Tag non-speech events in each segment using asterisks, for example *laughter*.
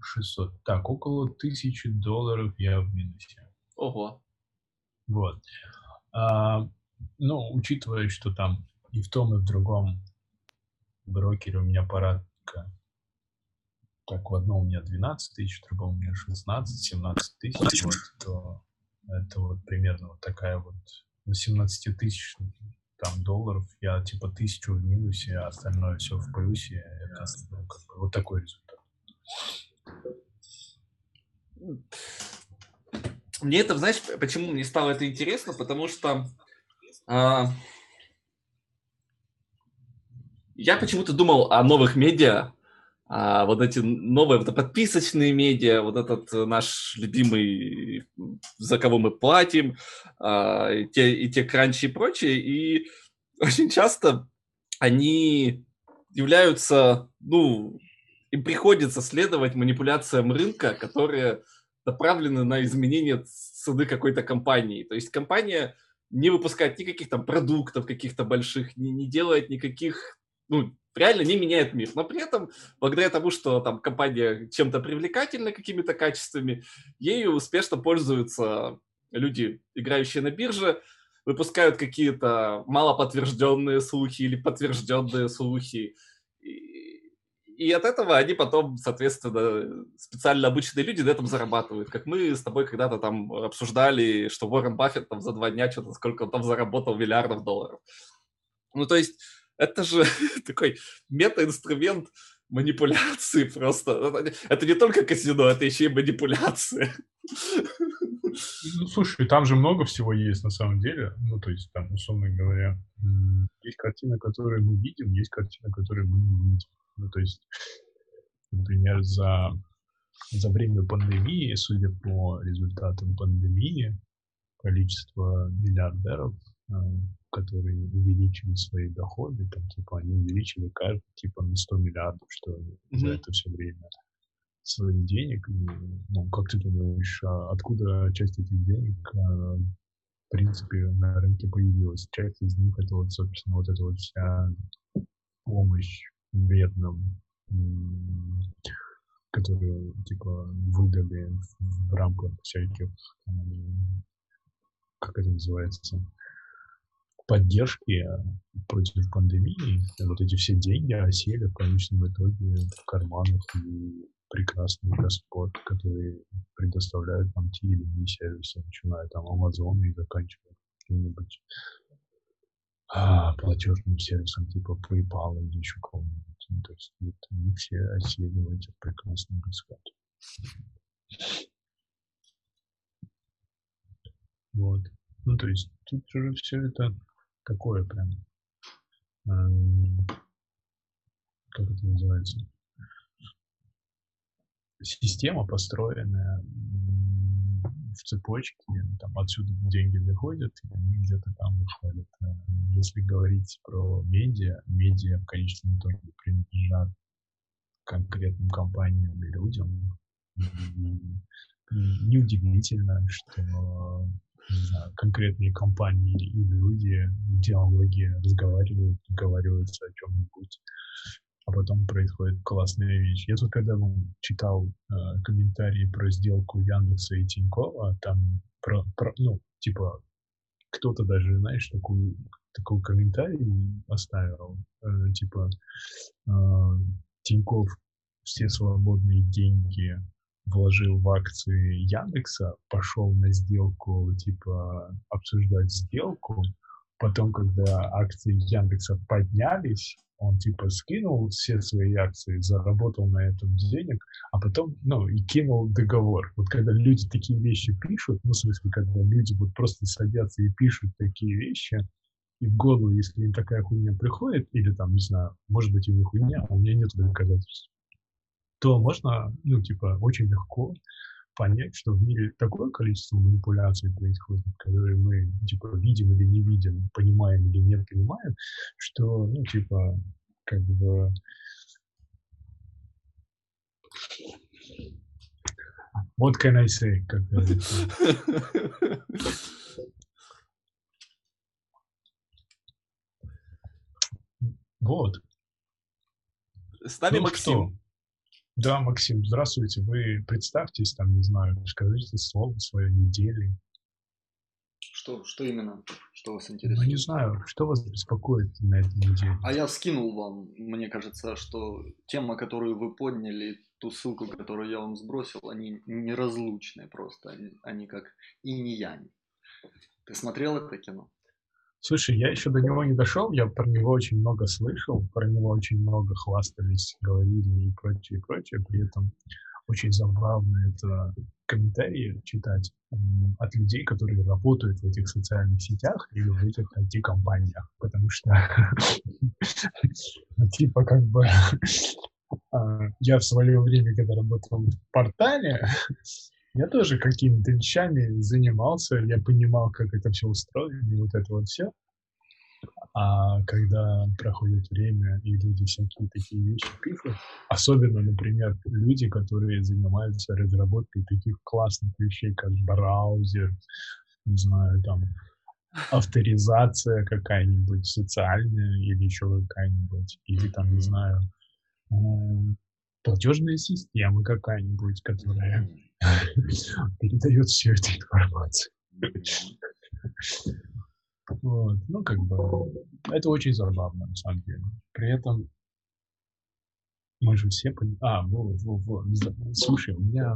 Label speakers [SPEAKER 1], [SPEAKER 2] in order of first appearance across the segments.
[SPEAKER 1] 600. Так, около тысячи долларов я в минусе.
[SPEAKER 2] Ого.
[SPEAKER 1] Вот. А, ну, учитывая, что там и в том, и в другом брокере у меня порядка так, в одном у меня 12 тысяч, в другом у меня 16-17 тысяч, вот, то это вот примерно вот такая вот, на 17 тысяч там долларов я типа тысячу в минусе, а остальное все в плюсе. Это ну, как бы, вот такой результат.
[SPEAKER 2] Мне это, знаешь, почему мне стало это интересно? Потому что а, я почему-то думал о новых медиа, а вот эти новые вот подписочные медиа, вот этот наш любимый, за кого мы платим, а, и, те, и те кранчи и прочее, и очень часто они являются, ну, им приходится следовать манипуляциям рынка, которые направлены на изменение цены какой-то компании. То есть компания не выпускает никаких там продуктов каких-то больших, не, не делает никаких, ну, реально не меняет мир. Но при этом, благодаря тому, что там компания чем-то привлекательна какими-то качествами, ею успешно пользуются люди, играющие на бирже, выпускают какие-то малоподтвержденные слухи или подтвержденные слухи. И от этого они потом, соответственно, специально обычные люди на этом зарабатывают. Как мы с тобой когда-то там обсуждали, что Уоррен Баффет там за два дня что-то, сколько он там заработал миллиардов долларов. Ну, то есть это же *laughs* такой мета-инструмент манипуляции просто. Это не только казино, это еще и манипуляция.
[SPEAKER 1] Ну, слушай, там же много всего есть на самом деле. Ну, то есть, там, условно говоря, есть картина, которую мы видим, есть картина, которую мы не видим. Ну, то есть, например, за, за время пандемии, судя по результатам пандемии, количество миллиардеров Э, которые увеличили свои доходы, там, типа, они увеличили каждый, типа, на 100 миллиардов, что mm-hmm. за это все время своих денег. И, ну, как ты думаешь, а откуда часть этих денег, а, в принципе, на рынке появилась? Часть из них это вот, собственно, вот эта вот вся помощь бедным, которую, типа, выдали в, рамках всяких, как это называется, поддержки против пандемии, вот эти все деньги осели в конечном итоге в карманах и прекрасных господ, которые предоставляют нам те или иные сервисы, начиная там Амазона и заканчивая каким-нибудь а, платежным сервисом типа PayPal или еще кого-нибудь. Ну, то есть вот, они все осели в этих прекрасных господ. Вот. Ну, то есть тут уже все это такое прям, эм, как это называется, система, построенная в цепочке, там отсюда деньги заходят, и они где-то там выходят. Э, если говорить про медиа, медиа в конечном итоге принадлежат конкретным компаниям и людям. Неудивительно, что знаю, конкретные компании и люди в диалоге разговаривают, договариваются о чем-нибудь, а потом происходит классная вещь. Я тут когда ну, читал э, комментарии про сделку Яндекса и Тинькова, там про, про ну, типа, кто-то даже, знаешь, такую, такой комментарий оставил, э, типа, э, Тиньков все свободные деньги вложил в акции Яндекса, пошел на сделку, типа, обсуждать сделку. Потом, когда акции Яндекса поднялись, он, типа, скинул все свои акции, заработал на этом денег, а потом, ну, и кинул договор. Вот когда люди такие вещи пишут, ну, в смысле, когда люди вот просто садятся и пишут такие вещи, и в голову, если им такая хуйня приходит, или там, не знаю, может быть, у них хуйня, а у меня нет доказательств то можно, ну, типа, очень легко понять, что в мире такое количество манипуляций происходит, которые мы, типа, видим или не видим, понимаем или не понимаем, что, ну, типа, как бы... What can I say, как. Вот.
[SPEAKER 2] С нами ну, Максим.
[SPEAKER 1] Что? Да, Максим, здравствуйте. Вы представьтесь, там, не знаю, скажите слово свое недели.
[SPEAKER 3] Что, что именно? Что вас
[SPEAKER 1] Ну,
[SPEAKER 3] интересует?
[SPEAKER 1] не знаю, что вас беспокоит на этой неделе?
[SPEAKER 3] А я скинул вам, мне кажется, что тема, которую вы подняли, ту ссылку, которую я вам сбросил, они неразлучны просто. Они, они как инь и янь. Ты смотрел это кино?
[SPEAKER 1] Слушай, я еще до него не дошел, я про него очень много слышал, про него очень много хвастались, говорили и прочее, и прочее. При этом очень забавно это комментарии читать от людей, которые работают в этих социальных сетях или в этих IT-компаниях, потому что, *laughs* типа, как бы, *laughs* а, я в свое время, когда работал в портале, я тоже какими-то вещами занимался, я понимал, как это все устроено, и вот это вот все. А когда проходит время, и люди всякие такие вещи пишут, особенно, например, люди, которые занимаются разработкой таких классных вещей, как браузер, не знаю, там, авторизация какая-нибудь социальная или еще какая-нибудь, или там, не знаю, платежная система какая-нибудь, которая передает всю эту информацию. Вот. Ну, как бы, это очень забавно, на самом деле. При этом мы же все понимаем... А, во, во, во. Слушай, у меня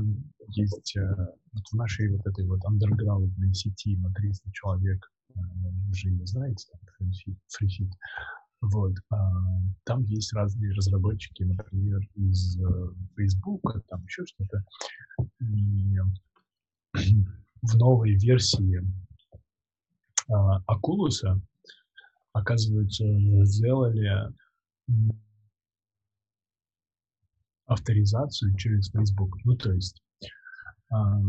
[SPEAKER 1] есть э, вот в нашей вот этой вот андерграундной сети на 300 человек, э, вы же ее знаете, там, FreeFit. Вот, а, там есть разные разработчики, например, из э, Facebook, там еще что-то. *clears throat* В новой версии а, Oculus, оказывается, сделали авторизацию через Facebook. Ну, то есть а,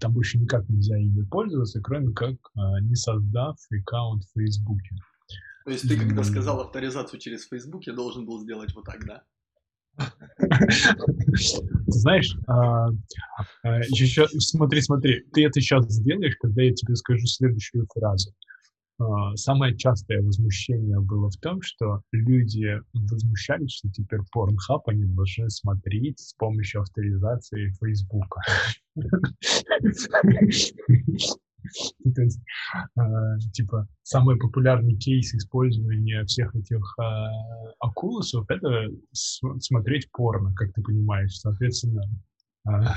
[SPEAKER 1] там больше никак нельзя ими пользоваться, кроме как а, не создав аккаунт в Facebook.
[SPEAKER 3] То есть ты, когда сказал авторизацию через Facebook, я должен был сделать вот так, да?
[SPEAKER 1] Знаешь, а, а, еще, смотри, смотри, ты это сейчас сделаешь, когда я тебе скажу следующую фразу. А, Самое частое возмущение было в том, что люди возмущались, что теперь Pornhub они должны смотреть с помощью авторизации Фейсбука. То есть, а, типа, самый популярный кейс использования всех этих а, акулусов — это смотреть порно, как ты понимаешь. Соответственно, а,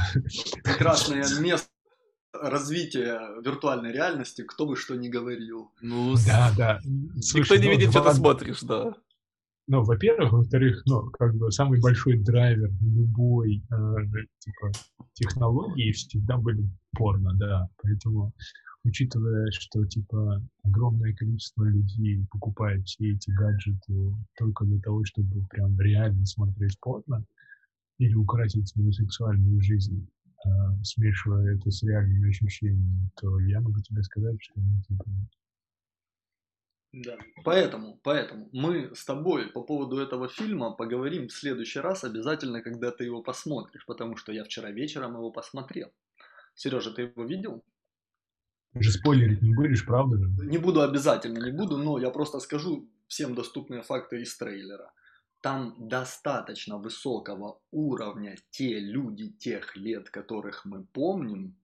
[SPEAKER 3] Прекрасное *laughs* место развития виртуальной реальности, кто бы что ни говорил.
[SPEAKER 2] Ну,
[SPEAKER 1] да, да.
[SPEAKER 2] никто
[SPEAKER 1] Слушай,
[SPEAKER 2] не
[SPEAKER 1] ну,
[SPEAKER 2] видит, что ты смотришь, да.
[SPEAKER 1] Ну, во-первых, во-вторых, ну, как бы самый большой драйвер любой э, типа технологии всегда были порно, да. Поэтому, учитывая, что типа огромное количество людей покупает все эти гаджеты только для того, чтобы прям реально смотреть порно или украсить свою сексуальную жизнь, э, смешивая это с реальными ощущениями, то я могу тебе сказать, что ну, типа,
[SPEAKER 3] Да. Поэтому, поэтому мы с тобой по поводу этого фильма поговорим в следующий раз обязательно, когда ты его посмотришь, потому что я вчера вечером его посмотрел. Сережа, ты его видел?
[SPEAKER 1] ты же спойлерить не будешь, правда же?
[SPEAKER 3] Не буду обязательно, не буду, но я просто скажу всем доступные факты из трейлера. Там достаточно высокого уровня те люди тех лет, которых мы помним,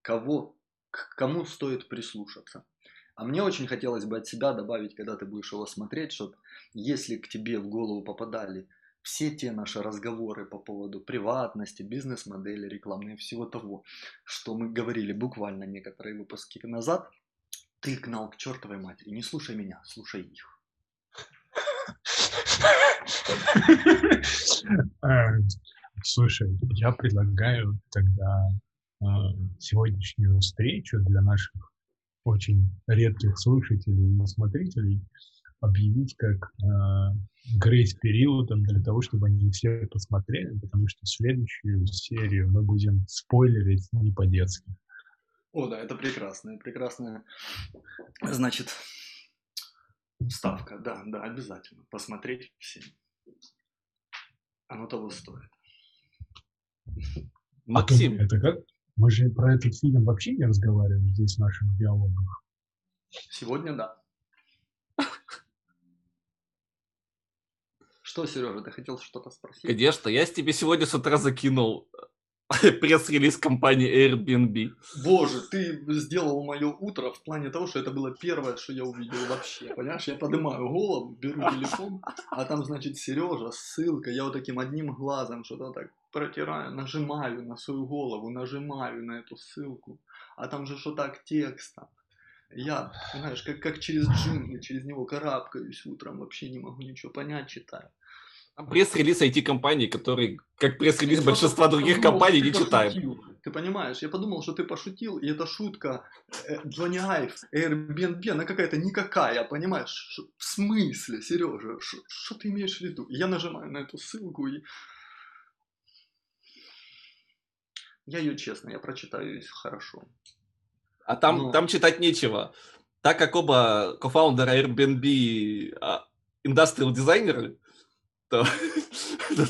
[SPEAKER 3] кого, к кому стоит прислушаться. А мне очень хотелось бы от себя добавить, когда ты будешь его смотреть, чтобы если к тебе в голову попадали все те наши разговоры по поводу приватности, бизнес-модели, рекламной всего того, что мы говорили буквально некоторые выпуски назад, ты гнал к чертовой матери. Не слушай меня, слушай их.
[SPEAKER 1] Э, Слушай, я предлагаю тогда э, сегодняшнюю встречу для наших очень редких слушателей и смотрителей объявить как э, грейс-периодом для того, чтобы они все посмотрели, потому что следующую серию мы будем спойлерить не по-детски.
[SPEAKER 3] О, да, это прекрасная, прекрасная, значит, ставка. Да, да, обязательно. Посмотреть всем. Оно того стоит.
[SPEAKER 1] А то
[SPEAKER 2] Максим,
[SPEAKER 1] это как? Мы же про этот фильм вообще не разговариваем здесь в наших диалогах.
[SPEAKER 3] Сегодня да. Что, Сережа, ты хотел что-то спросить?
[SPEAKER 2] Конечно, я тебе сегодня с утра закинул *laughs* пресс-релиз компании Airbnb.
[SPEAKER 3] Боже, ты сделал мое утро в плане того, что это было первое, что я увидел вообще. Понимаешь, я поднимаю голову, беру телефон, а там, значит, Сережа, ссылка. Я вот таким одним глазом что-то так протираю, нажимаю на свою голову, нажимаю на эту ссылку. А там же что так текстом. Я, знаешь, как, как через джунгли, через него карабкаюсь утром, вообще не могу ничего понять, читаю.
[SPEAKER 2] Пресс-релиз IT-компании, который, как пресс-релиз
[SPEAKER 3] Я
[SPEAKER 2] большинства
[SPEAKER 3] просто
[SPEAKER 2] других
[SPEAKER 3] подумал,
[SPEAKER 2] компаний, не
[SPEAKER 3] пошутил. Ты понимаешь, я подумал, что ты пошутил, и эта шутка э, Джонни Айв, Airbnb, она какая-то никакая, понимаешь? В смысле, Сережа, что ты имеешь в виду? Я нажимаю на эту ссылку и... Я ее честно, я прочитаю ее хорошо.
[SPEAKER 2] А там,
[SPEAKER 3] Ну.
[SPEAKER 2] там читать нечего. Так как оба кофаундера Airbnb а, индустриал дизайнеры, *laughs* то,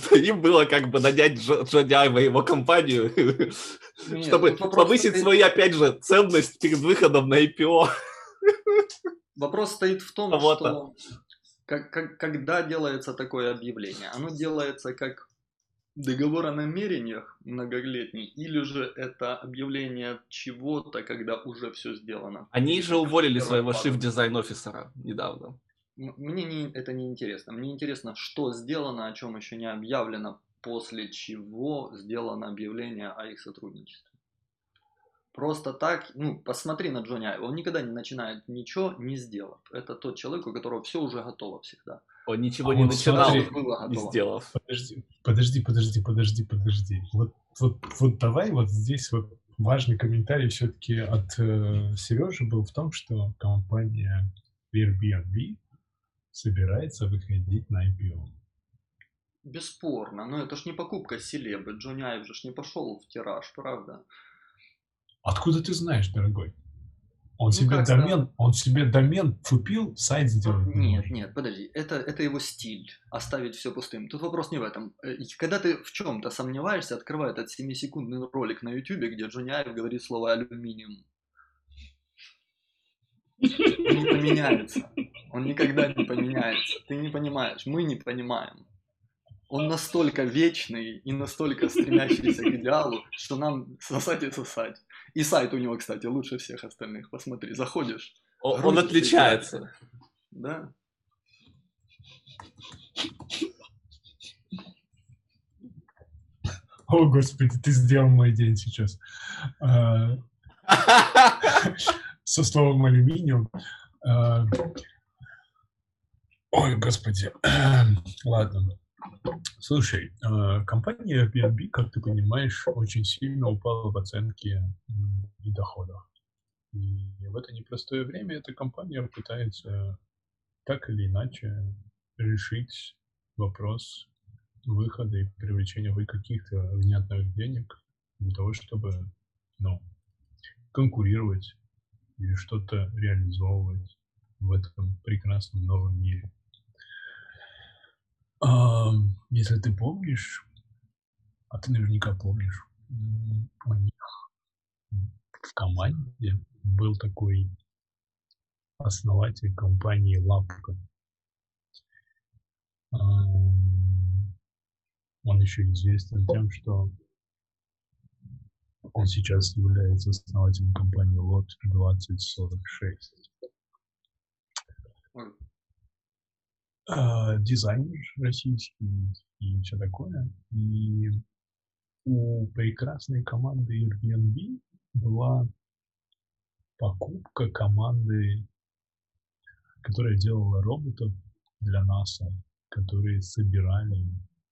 [SPEAKER 2] то им было как бы нанять Джо- Джонни Айва и его компанию,
[SPEAKER 3] Нет, *laughs*
[SPEAKER 2] чтобы
[SPEAKER 3] вопрос
[SPEAKER 2] повысить
[SPEAKER 3] стоит-
[SPEAKER 2] свою, опять же, ценность перед выходом на IPO.
[SPEAKER 3] Вопрос стоит в том, что как, как- когда делается такое объявление, оно делается как договор о намерениях многолетний, или же это объявление чего-то, когда уже все сделано.
[SPEAKER 2] Они же уволили
[SPEAKER 3] Первая
[SPEAKER 2] своего
[SPEAKER 3] фаза.
[SPEAKER 2] шифт-дизайн-офисера недавно.
[SPEAKER 3] Мне не, это не интересно. Мне интересно, что сделано, о чем еще не объявлено, после чего сделано объявление о их сотрудничестве. Просто так, ну, посмотри на Джонни Айва, он никогда не начинает ничего, не сделав. Это тот человек, у которого все уже готово всегда.
[SPEAKER 2] Он ничего
[SPEAKER 1] А
[SPEAKER 2] не
[SPEAKER 1] вот
[SPEAKER 2] начинал,
[SPEAKER 1] смотри,
[SPEAKER 3] было
[SPEAKER 2] не сделав.
[SPEAKER 1] Подожди, подожди, подожди, подожди, подожди. Вот, вот, вот давай вот здесь вот важный комментарий все-таки от э, Сережи был в том, что компания Airbnb собирается выходить на IPO.
[SPEAKER 3] Бесспорно, но это ж не покупка селебы. Джонни Айв же ж не пошел в тираж, правда?
[SPEAKER 1] Откуда ты знаешь, дорогой? Он
[SPEAKER 3] Ну,
[SPEAKER 1] себе домен, он себе домен купил, сайт сделать не
[SPEAKER 3] Нет, нет, подожди, это, это его стиль, оставить все пустым. Тут вопрос не в этом. Э, Когда ты в чем-то сомневаешься, открывай этот 7-секундный ролик на YouTube, где Айв говорит слово алюминиум. Он не поменяется. Он никогда не поменяется. Ты не понимаешь, мы не понимаем. Он настолько вечный и настолько стремящийся к идеалу, что нам сосать и сосать. И сайт у него, кстати, лучше всех остальных. Посмотри, заходишь,
[SPEAKER 2] О- Он отличается.
[SPEAKER 3] да?
[SPEAKER 1] О, господи, ты сделал мой день сейчас. А, Со словом алюминиум. А, Ой, господи. Ладно. Слушай, а, компания Airbnb, как ты понимаешь, очень сильно упала в оценке и доходах. И в это непростое время эта компания пытается так или иначе решить вопрос выхода и привлечения хоть каких-то внятных денег для того, чтобы ну, конкурировать или что-то реализовывать в этом прекрасном новом мире. Если ты помнишь, а ты наверняка помнишь, у них в команде был такой основатель компании Лапка. Он еще известен тем, что он сейчас является основателем компании Лот 2046. А, Дизайнер российский и все такое. И у прекрасной команды Airbnb была покупка команды, которая делала роботов для НАСА, которые собирали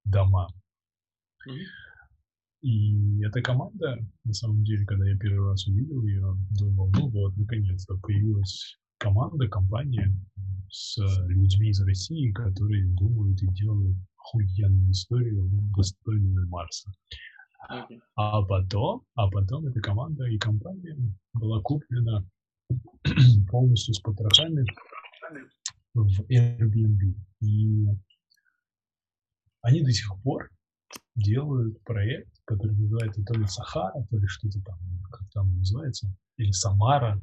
[SPEAKER 1] дома.
[SPEAKER 3] Мгм.
[SPEAKER 1] И эта команда, на самом деле, когда я первый раз увидел ее, думал, ну вот, наконец-то появилась команда, компания с людьми из России, которые думают и делают охуенную историю, достойную Марса. А потом, а потом эта команда и компания была куплена *clears throat* полностью с потрохами в Airbnb. И они до сих пор делают проект, который называется то ли Сахара, то ли что-то там, как там называется, или Самара.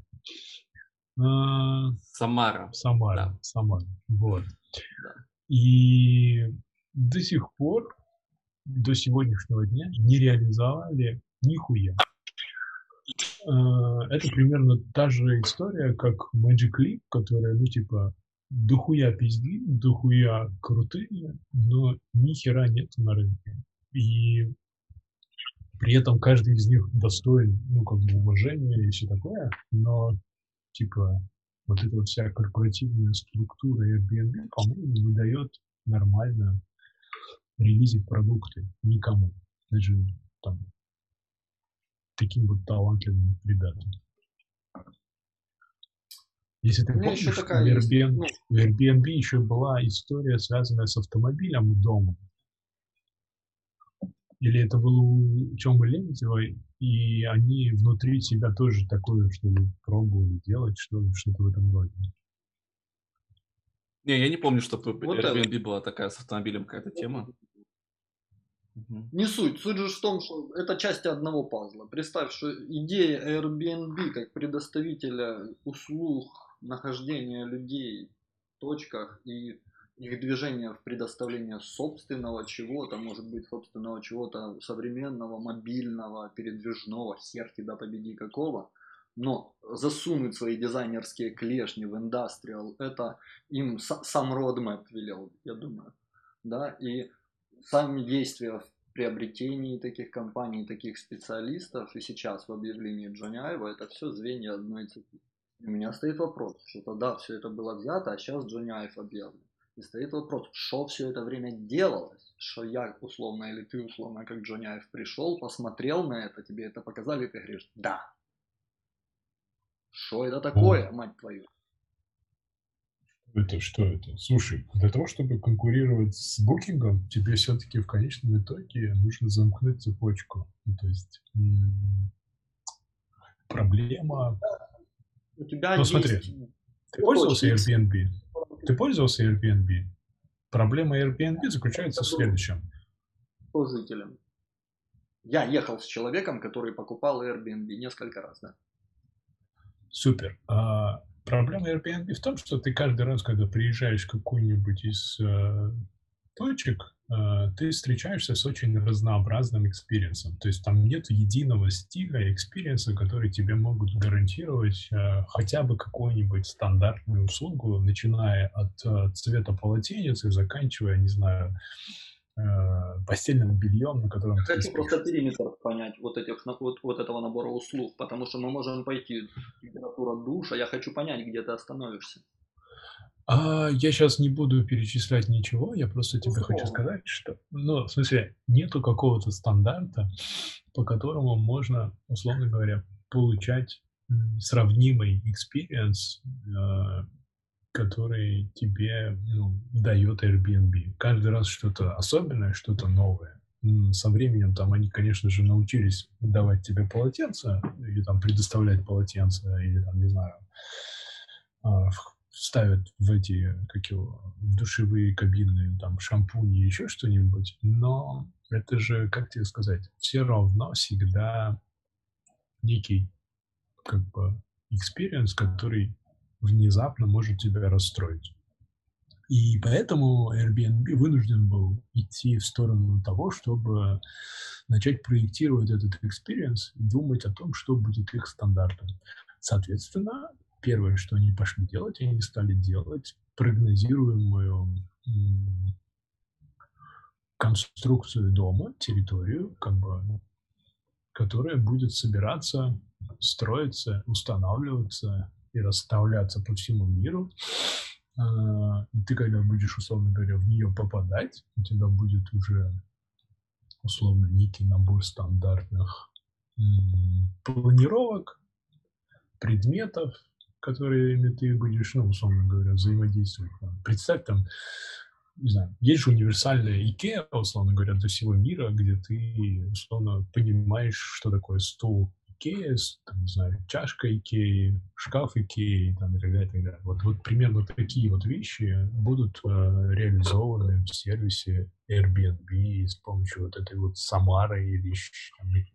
[SPEAKER 2] Самара.
[SPEAKER 1] Самара,
[SPEAKER 2] Да.
[SPEAKER 1] Самара, вот.
[SPEAKER 2] Да.
[SPEAKER 1] И до сих пор, до сегодняшнего дня не реализовали нихуя. Э, это примерно та же история, как Magic Leap, которая, ну, типа, дохуя пизди, дохуя крутые, но ни хера нет на рынке. И при этом каждый из них достоин, ну, как бы уважения и все такое, но, типа, вот эта вот вся корпоративная структура Airbnb, по-моему, не дает нормально релизить продукты никому. Даже там таким вот талантливым ребятам. Если ты помнишь, в Airbnb, ну... в Airbnb еще была история, связанная с автомобилем и домом. Или это было у Тёмы Лебедева, и они внутри себя тоже такое, что ли, пробовали делать, что что-то в этом роде.
[SPEAKER 2] Не, я не помню, что вот Airbnb это. была такая с автомобилем какая-то тема.
[SPEAKER 3] Не суть. Суть же в том, что это части одного пазла. Представь, что идея Airbnb как предоставителя услуг нахождения людей в точках и их движение в предоставление собственного чего-то, может быть, собственного чего-то современного, мобильного, передвижного, хер тебя победи какого, но засунуть свои дизайнерские клешни в индастриал, это им сам Roadmap велел, я думаю, да, и сами действия в приобретении таких компаний, таких специалистов, и сейчас в объявлении Джонни Айва, это все звенья одной цепи. У меня стоит вопрос, что тогда все это было взято, а сейчас Джонни Айв объявлен. И стоит вопрос, что все это время делалось, что я условно или ты условно, как Джонни Айв пришел, посмотрел на это, тебе это показали, и ты говоришь, да. Что это такое, мать твою?
[SPEAKER 1] Это что это? Слушай, для того, чтобы конкурировать с букингом, тебе все-таки в конечном итоге нужно замкнуть цепочку. Ну, то есть проблема...
[SPEAKER 3] У тебя
[SPEAKER 1] ну, есть... смотри, ты пользовался Airbnb? Ты пользовался Airbnb? Проблема Airbnb заключается в следующем.
[SPEAKER 3] По жителям. Я ехал с человеком, который покупал Airbnb несколько раз, да.
[SPEAKER 1] Супер. А, проблема Airbnb в том, что ты каждый раз, когда приезжаешь в какую-нибудь из э, точек, Э, ты встречаешься с очень разнообразным experience ом. То есть там нет единого стиля experience а, который тебе могут гарантировать э, хотя бы какую-нибудь стандартную услугу, начиная от э, цвета полотенец и заканчивая, не знаю, постельным бельем, на котором
[SPEAKER 3] Хочу ты просто периметр понять вот, этих, вот, вот этого набора услуг, потому что мы можем пойти температура душа, я хочу понять, где ты остановишься.
[SPEAKER 1] А, я сейчас не буду перечислять ничего, я просто тебе хочу сказать, что, ну, в смысле, нету какого-то стандарта, по которому можно, условно говоря, получать сравнимый experience, э, который тебе ну, дает Airbnb. Каждый раз что-то особенное, что-то новое. Со временем там они, конечно же, научились давать тебе полотенце или там предоставлять полотенце или там, не знаю, а, ставят в эти, как его, в душевые кабины, там, шампуни, еще что-нибудь, но это же, как тебе сказать, все равно всегда некий, как бы, experience, который внезапно может тебя расстроить. И поэтому Airbnb вынужден был идти в сторону того, чтобы начать проектировать этот experience и думать о том, что будет их стандартом. Соответственно, первое, что они пошли делать, они стали делать прогнозируемую конструкцию дома, территорию, как бы, которая будет собираться, строиться, устанавливаться и расставляться по всему миру. А, и ты, когда будешь, условно говоря, в нее попадать, у тебя будет уже условно некий набор стандартных планировок, предметов, которыми ты будешь, ну, условно говоря, взаимодействовать. Представь там, не знаю, есть же универсальная IKEA, условно говоря, для всего мира, где ты, условно, понимаешь, что такое стул IKEA, там, не знаю, чашка IKEA, шкаф там, и так далее, и так далее. Вот, вот примерно такие вот вещи будут э, реализованы в сервисе Airbnb с помощью вот этой вот Самары или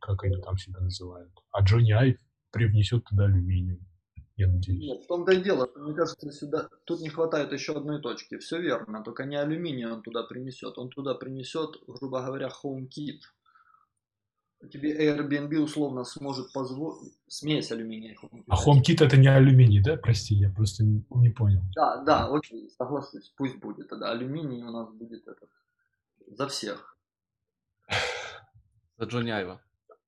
[SPEAKER 1] как они там себя называют. А Джонни Айв привнесет туда алюминиум. Я надеюсь.
[SPEAKER 3] Нет, в том-то и дело, мне кажется, сюда тут не хватает еще одной точки. Все верно, только не алюминий он туда принесет. Он туда принесет, грубо говоря, HomeKit. Тебе Airbnb условно сможет позволить смесь алюминия.
[SPEAKER 1] HomeKit. А HomeKit это не алюминий, да? Прости, я просто не понял.
[SPEAKER 3] Да, да, окей, соглашусь, пусть будет тогда. Алюминий у нас будет этот за всех.
[SPEAKER 2] За Джонни Айва.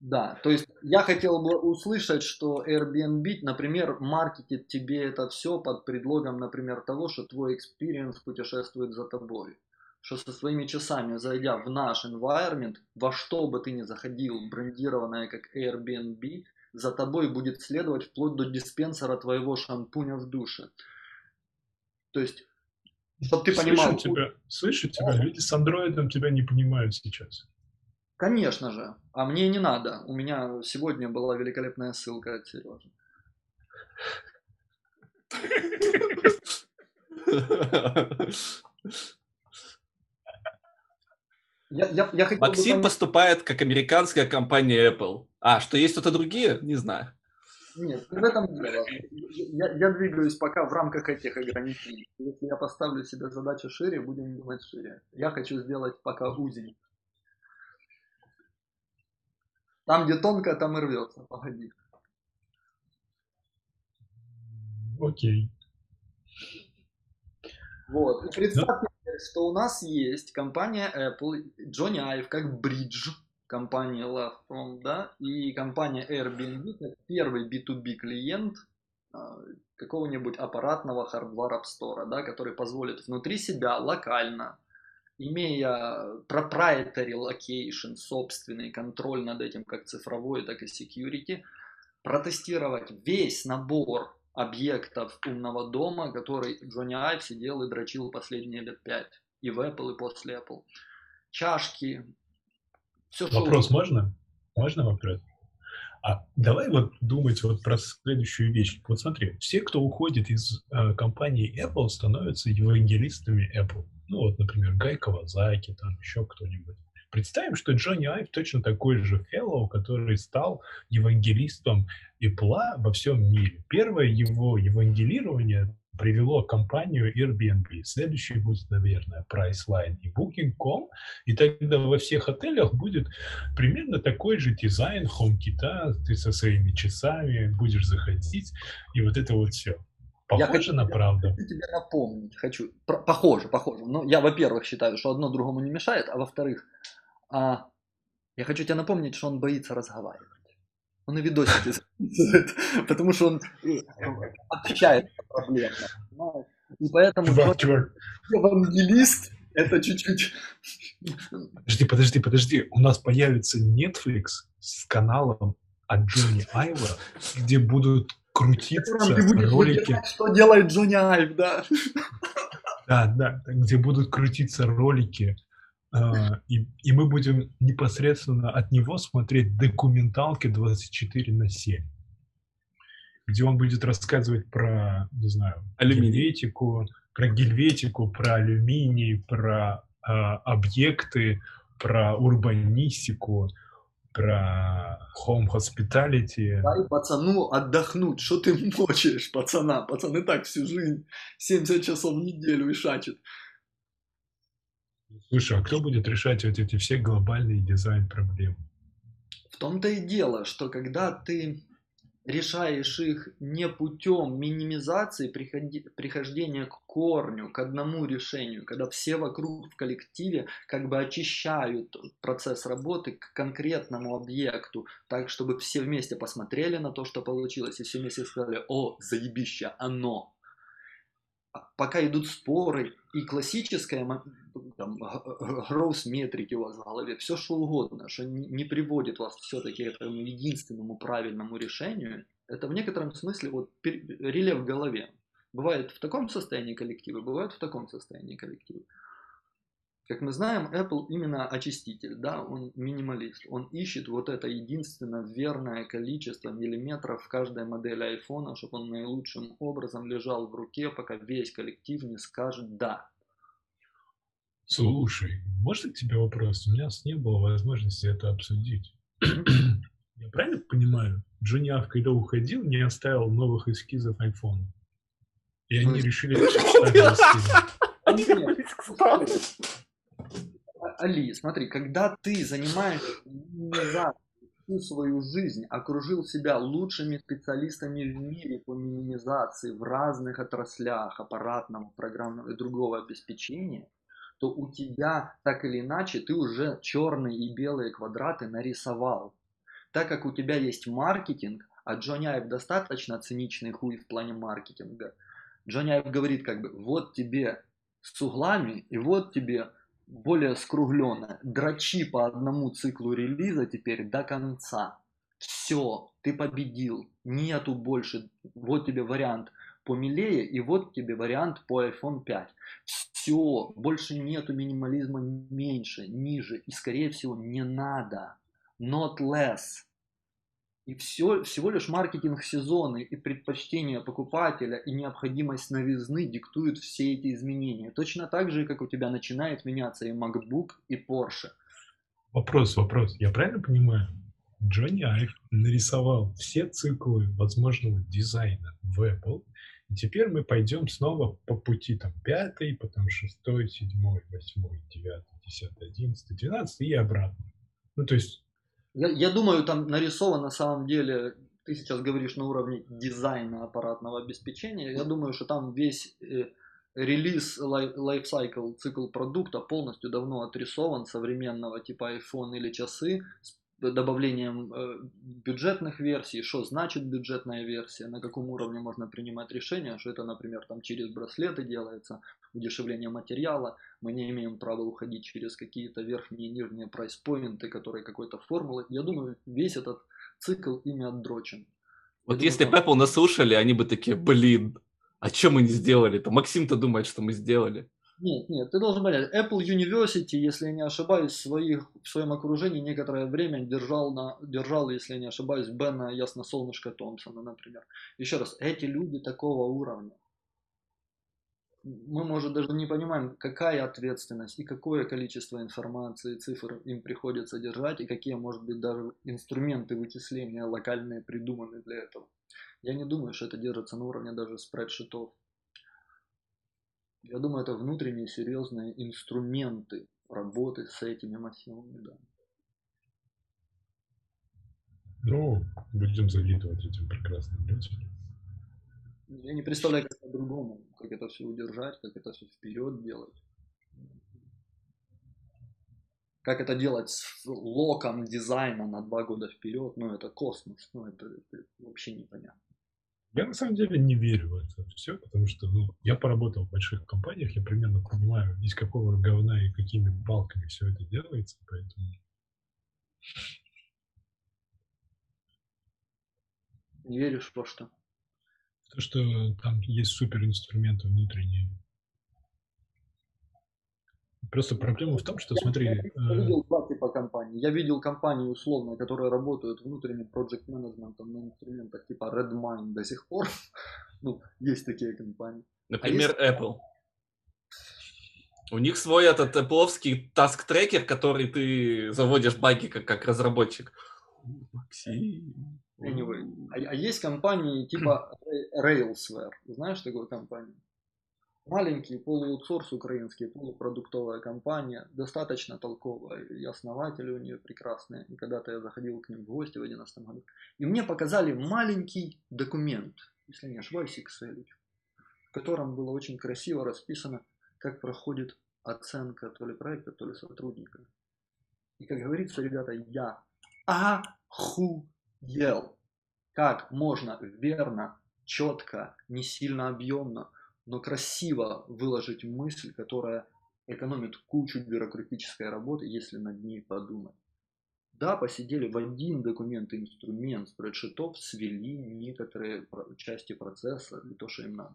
[SPEAKER 3] Да, то есть я хотел бы услышать, что Airbnb, например, маркетит тебе это все под предлогом, например, того, что твой experience путешествует за тобой. Что со своими часами, зайдя в наш environment, во что бы ты ни заходил, брендированное как Airbnb, за тобой будет следовать вплоть до диспенсера твоего шампуня в душе. То есть, чтобы ты понимал...
[SPEAKER 1] Слышу тебя, слышу тебя, люди с андроидом тебя не понимают сейчас.
[SPEAKER 3] Конечно же. А мне не надо. У меня сегодня была великолепная ссылка от Сережи.
[SPEAKER 2] Я, я, я Максим бы... поступает как американская компания Apple. А, что есть кто-то другие? Не знаю.
[SPEAKER 3] Нет, в этом дело. Я, я двигаюсь пока в рамках этих ограничений. Если я поставлю себе задачу шире, будем думать шире. Я хочу сделать пока узенький. Там, где тонко, там и рвется. Погоди.
[SPEAKER 1] Окей.
[SPEAKER 3] Вот. И представьте, да. что у нас есть компания Apple, Johnny Ive как бридж компании LoveFront, да, и компания Airbnb как первый B2B клиент а, какого-нибудь аппаратного hardware App Store, да, который позволит внутри себя локально имея proprietary location, собственный контроль над этим, как цифровой, так и security, протестировать весь набор объектов умного дома, который Джонни Айв сидел и дрочил последние лет пять. И в Apple, и после Apple. Чашки.
[SPEAKER 1] Все, вопрос что... можно? Можно вопрос? А давай вот думать вот про следующую вещь. Вот смотри, все, кто уходит из э, компании Apple, становятся евангелистами Apple ну вот, например, Гай Кавазаки, там еще кто-нибудь. Представим, что Джонни Айв точно такой же феллоу, который стал евангелистом Apple во всем мире. Первое его евангелирование привело компанию Airbnb. Следующий будет, наверное, Priceline и Booking.com. И тогда во всех отелях будет примерно такой же дизайн HomeKit. Ты со своими часами будешь заходить, и вот это вот все. Похоже я хочу, на правду.
[SPEAKER 3] Я хочу тебе напомнить, хочу. Про, похоже, похоже. Но я, во-первых, считаю, что одно другому не мешает, а во-вторых, а, я хочу тебе напомнить, что он боится разговаривать. Он и видосики записывает, потому что он э, отвечает на проблемы. И поэтому евангелист это чуть-чуть...
[SPEAKER 1] Подожди, подожди, подожди. У нас появится Netflix с каналом от Джонни Айва, где будут крутиться ролики.
[SPEAKER 3] что делает Джонни Айв, да.
[SPEAKER 1] Да, да, где будут крутиться ролики, э, и, и мы будем непосредственно от него смотреть документалки 24 на 7 где он будет рассказывать про, не знаю,
[SPEAKER 2] алюминий.
[SPEAKER 1] гельветику, про гельветику, про алюминий, про э, объекты, про урбанистику, про home hospitality.
[SPEAKER 3] Дай пацану отдохнуть. Что ты мочишь, пацана? Пацан и так всю жизнь 70 часов в неделю и шачет.
[SPEAKER 1] Слушай, а кто будет решать вот эти все глобальные дизайн-проблемы?
[SPEAKER 3] В том-то и дело, что когда ты решаешь их не путем минимизации приходи, прихождения к корню, к одному решению, когда все вокруг в коллективе как бы очищают процесс работы к конкретному объекту, так, чтобы все вместе посмотрели на то, что получилось, и все вместе сказали, о, заебище, оно. Пока идут споры, и классическая там, гроус метрики у вас в голове, все что угодно, что не приводит вас все-таки к этому единственному правильному решению, это в некотором смысле вот реле в голове. Бывает в таком состоянии коллектива, бывает в таком состоянии коллектива. Как мы знаем, Apple именно очиститель, да, он минималист. Он ищет вот это единственно верное количество миллиметров в каждой модели айфона, чтобы он наилучшим образом лежал в руке, пока весь коллектив не скажет «да».
[SPEAKER 1] Слушай, можно к тебе вопрос? У меня не было возможности это обсудить. Я правильно понимаю, Джонни Ав, когда уходил, не оставил новых эскизов iPhone. И они решили *laughs*
[SPEAKER 3] Али, смотри, когда ты занимаешь всю свою жизнь, окружил себя лучшими специалистами в мире по минимизации в разных отраслях аппаратного, программного и другого обеспечения, то у тебя так или иначе ты уже черные и белые квадраты нарисовал. Так как у тебя есть маркетинг, а Джонни Айв достаточно циничный хуй в плане маркетинга, Джонни Айв говорит как бы, вот тебе с углами и вот тебе более скругленное. Дрочи по одному циклу релиза теперь до конца. Все, ты победил. Нету больше. Вот тебе вариант помилее, и вот тебе вариант по iPhone 5. Все, больше нету минимализма меньше, ниже. И скорее всего не надо. Not less. И все, всего лишь маркетинг сезона и предпочтения покупателя и необходимость новизны диктуют все эти изменения. Точно так же, как у тебя начинает меняться и MacBook, и Porsche.
[SPEAKER 1] Вопрос, вопрос. Я правильно понимаю? Джонни Айв нарисовал все циклы возможного дизайна в Apple, и теперь мы пойдем снова по пути там пятый, потом шестой, седьмой, восьмой, девятый, десятый, одиннадцатый, двенадцатый и обратно. Ну, то есть
[SPEAKER 3] я, я думаю, там нарисован на самом деле, ты сейчас говоришь на уровне дизайна аппаратного обеспечения, я думаю, что там весь э, релиз, лайфсайкл, цикл продукта полностью давно отрисован современного типа iPhone или часы с добавлением э, бюджетных версий, что значит бюджетная версия, на каком уровне можно принимать решения, что это, например, там через браслеты делается, удешевление материала, мы не имеем права уходить через какие-то верхние и нижние прайс-поинты, которые какой-то формулы. Я думаю, весь этот цикл ими отдрочен.
[SPEAKER 2] Вот Я если бы Apple нас слушали, они бы такие, блин, а что мы не сделали-то? Максим-то думает, что мы сделали.
[SPEAKER 3] Нет, нет, ты должен понять, Apple University, если я не ошибаюсь, в, своих, в своем окружении некоторое время держал, на, держал, если я не ошибаюсь, Бена Ясно Солнышко Томпсона, например. Еще раз, эти люди такого уровня. Мы, может, даже не понимаем, какая ответственность и какое количество информации, цифр им приходится держать, и какие, может быть, даже инструменты вычисления локальные придуманы для этого. Я не думаю, что это держится на уровне даже спредшитов. Я думаю, это внутренние серьезные инструменты работы с этими массивами данных.
[SPEAKER 1] Ну, будем завидовать этим прекрасным людям.
[SPEAKER 3] Я не представляю, как по-другому, как это все удержать, как это все вперед делать. Как это делать с локом дизайна на два года вперед, ну это космос, ну это, это вообще непонятно.
[SPEAKER 1] Я на самом деле не верю в это все, потому что ну, я поработал в больших компаниях, я примерно понимаю, из какого говна и какими балками все это делается, поэтому...
[SPEAKER 3] Не веришь во что?
[SPEAKER 1] То, что там есть суперинструменты внутренние, Просто проблема в том, что, смотри... Я
[SPEAKER 3] э, видел два типа компаний. Я видел компании условно, которые работают внутренним project менеджментом на инструментах типа Redmine до сих пор. *laughs* ну, есть такие компании.
[SPEAKER 2] Например, а есть... Apple. У них свой этот Apple task трекер, который ты заводишь баги как, как разработчик.
[SPEAKER 3] Максим. Anyway. А, а есть компании типа Railsware. Знаешь такую компанию? Маленький полуаутсорс украинский, полупродуктовая компания, достаточно толковая, и основатели у нее прекрасные. И когда-то я заходил к ним в гости в 2011 году, и мне показали маленький документ, если не ошибаюсь, Excel, в котором было очень красиво расписано, как проходит оценка то ли проекта, то ли сотрудника. И как говорится, ребята, я охуел, как можно верно, четко, не сильно объемно но красиво выложить мысль, которая экономит кучу бюрократической работы, если над ней подумать. Да, посидели в один документ инструмент спредшитов, свели некоторые части процесса для того, что им надо.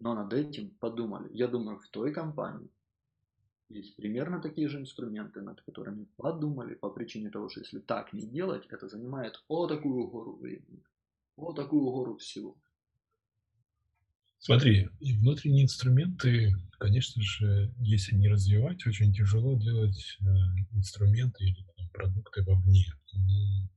[SPEAKER 3] Но над этим подумали. Я думаю, в той компании есть примерно такие же инструменты, над которыми подумали по причине того, что если так не делать, это занимает о такую гору времени, о такую гору всего.
[SPEAKER 1] Смотри, внутренние инструменты, конечно же, если не развивать, очень тяжело делать э, инструменты или там, продукты вовне. Но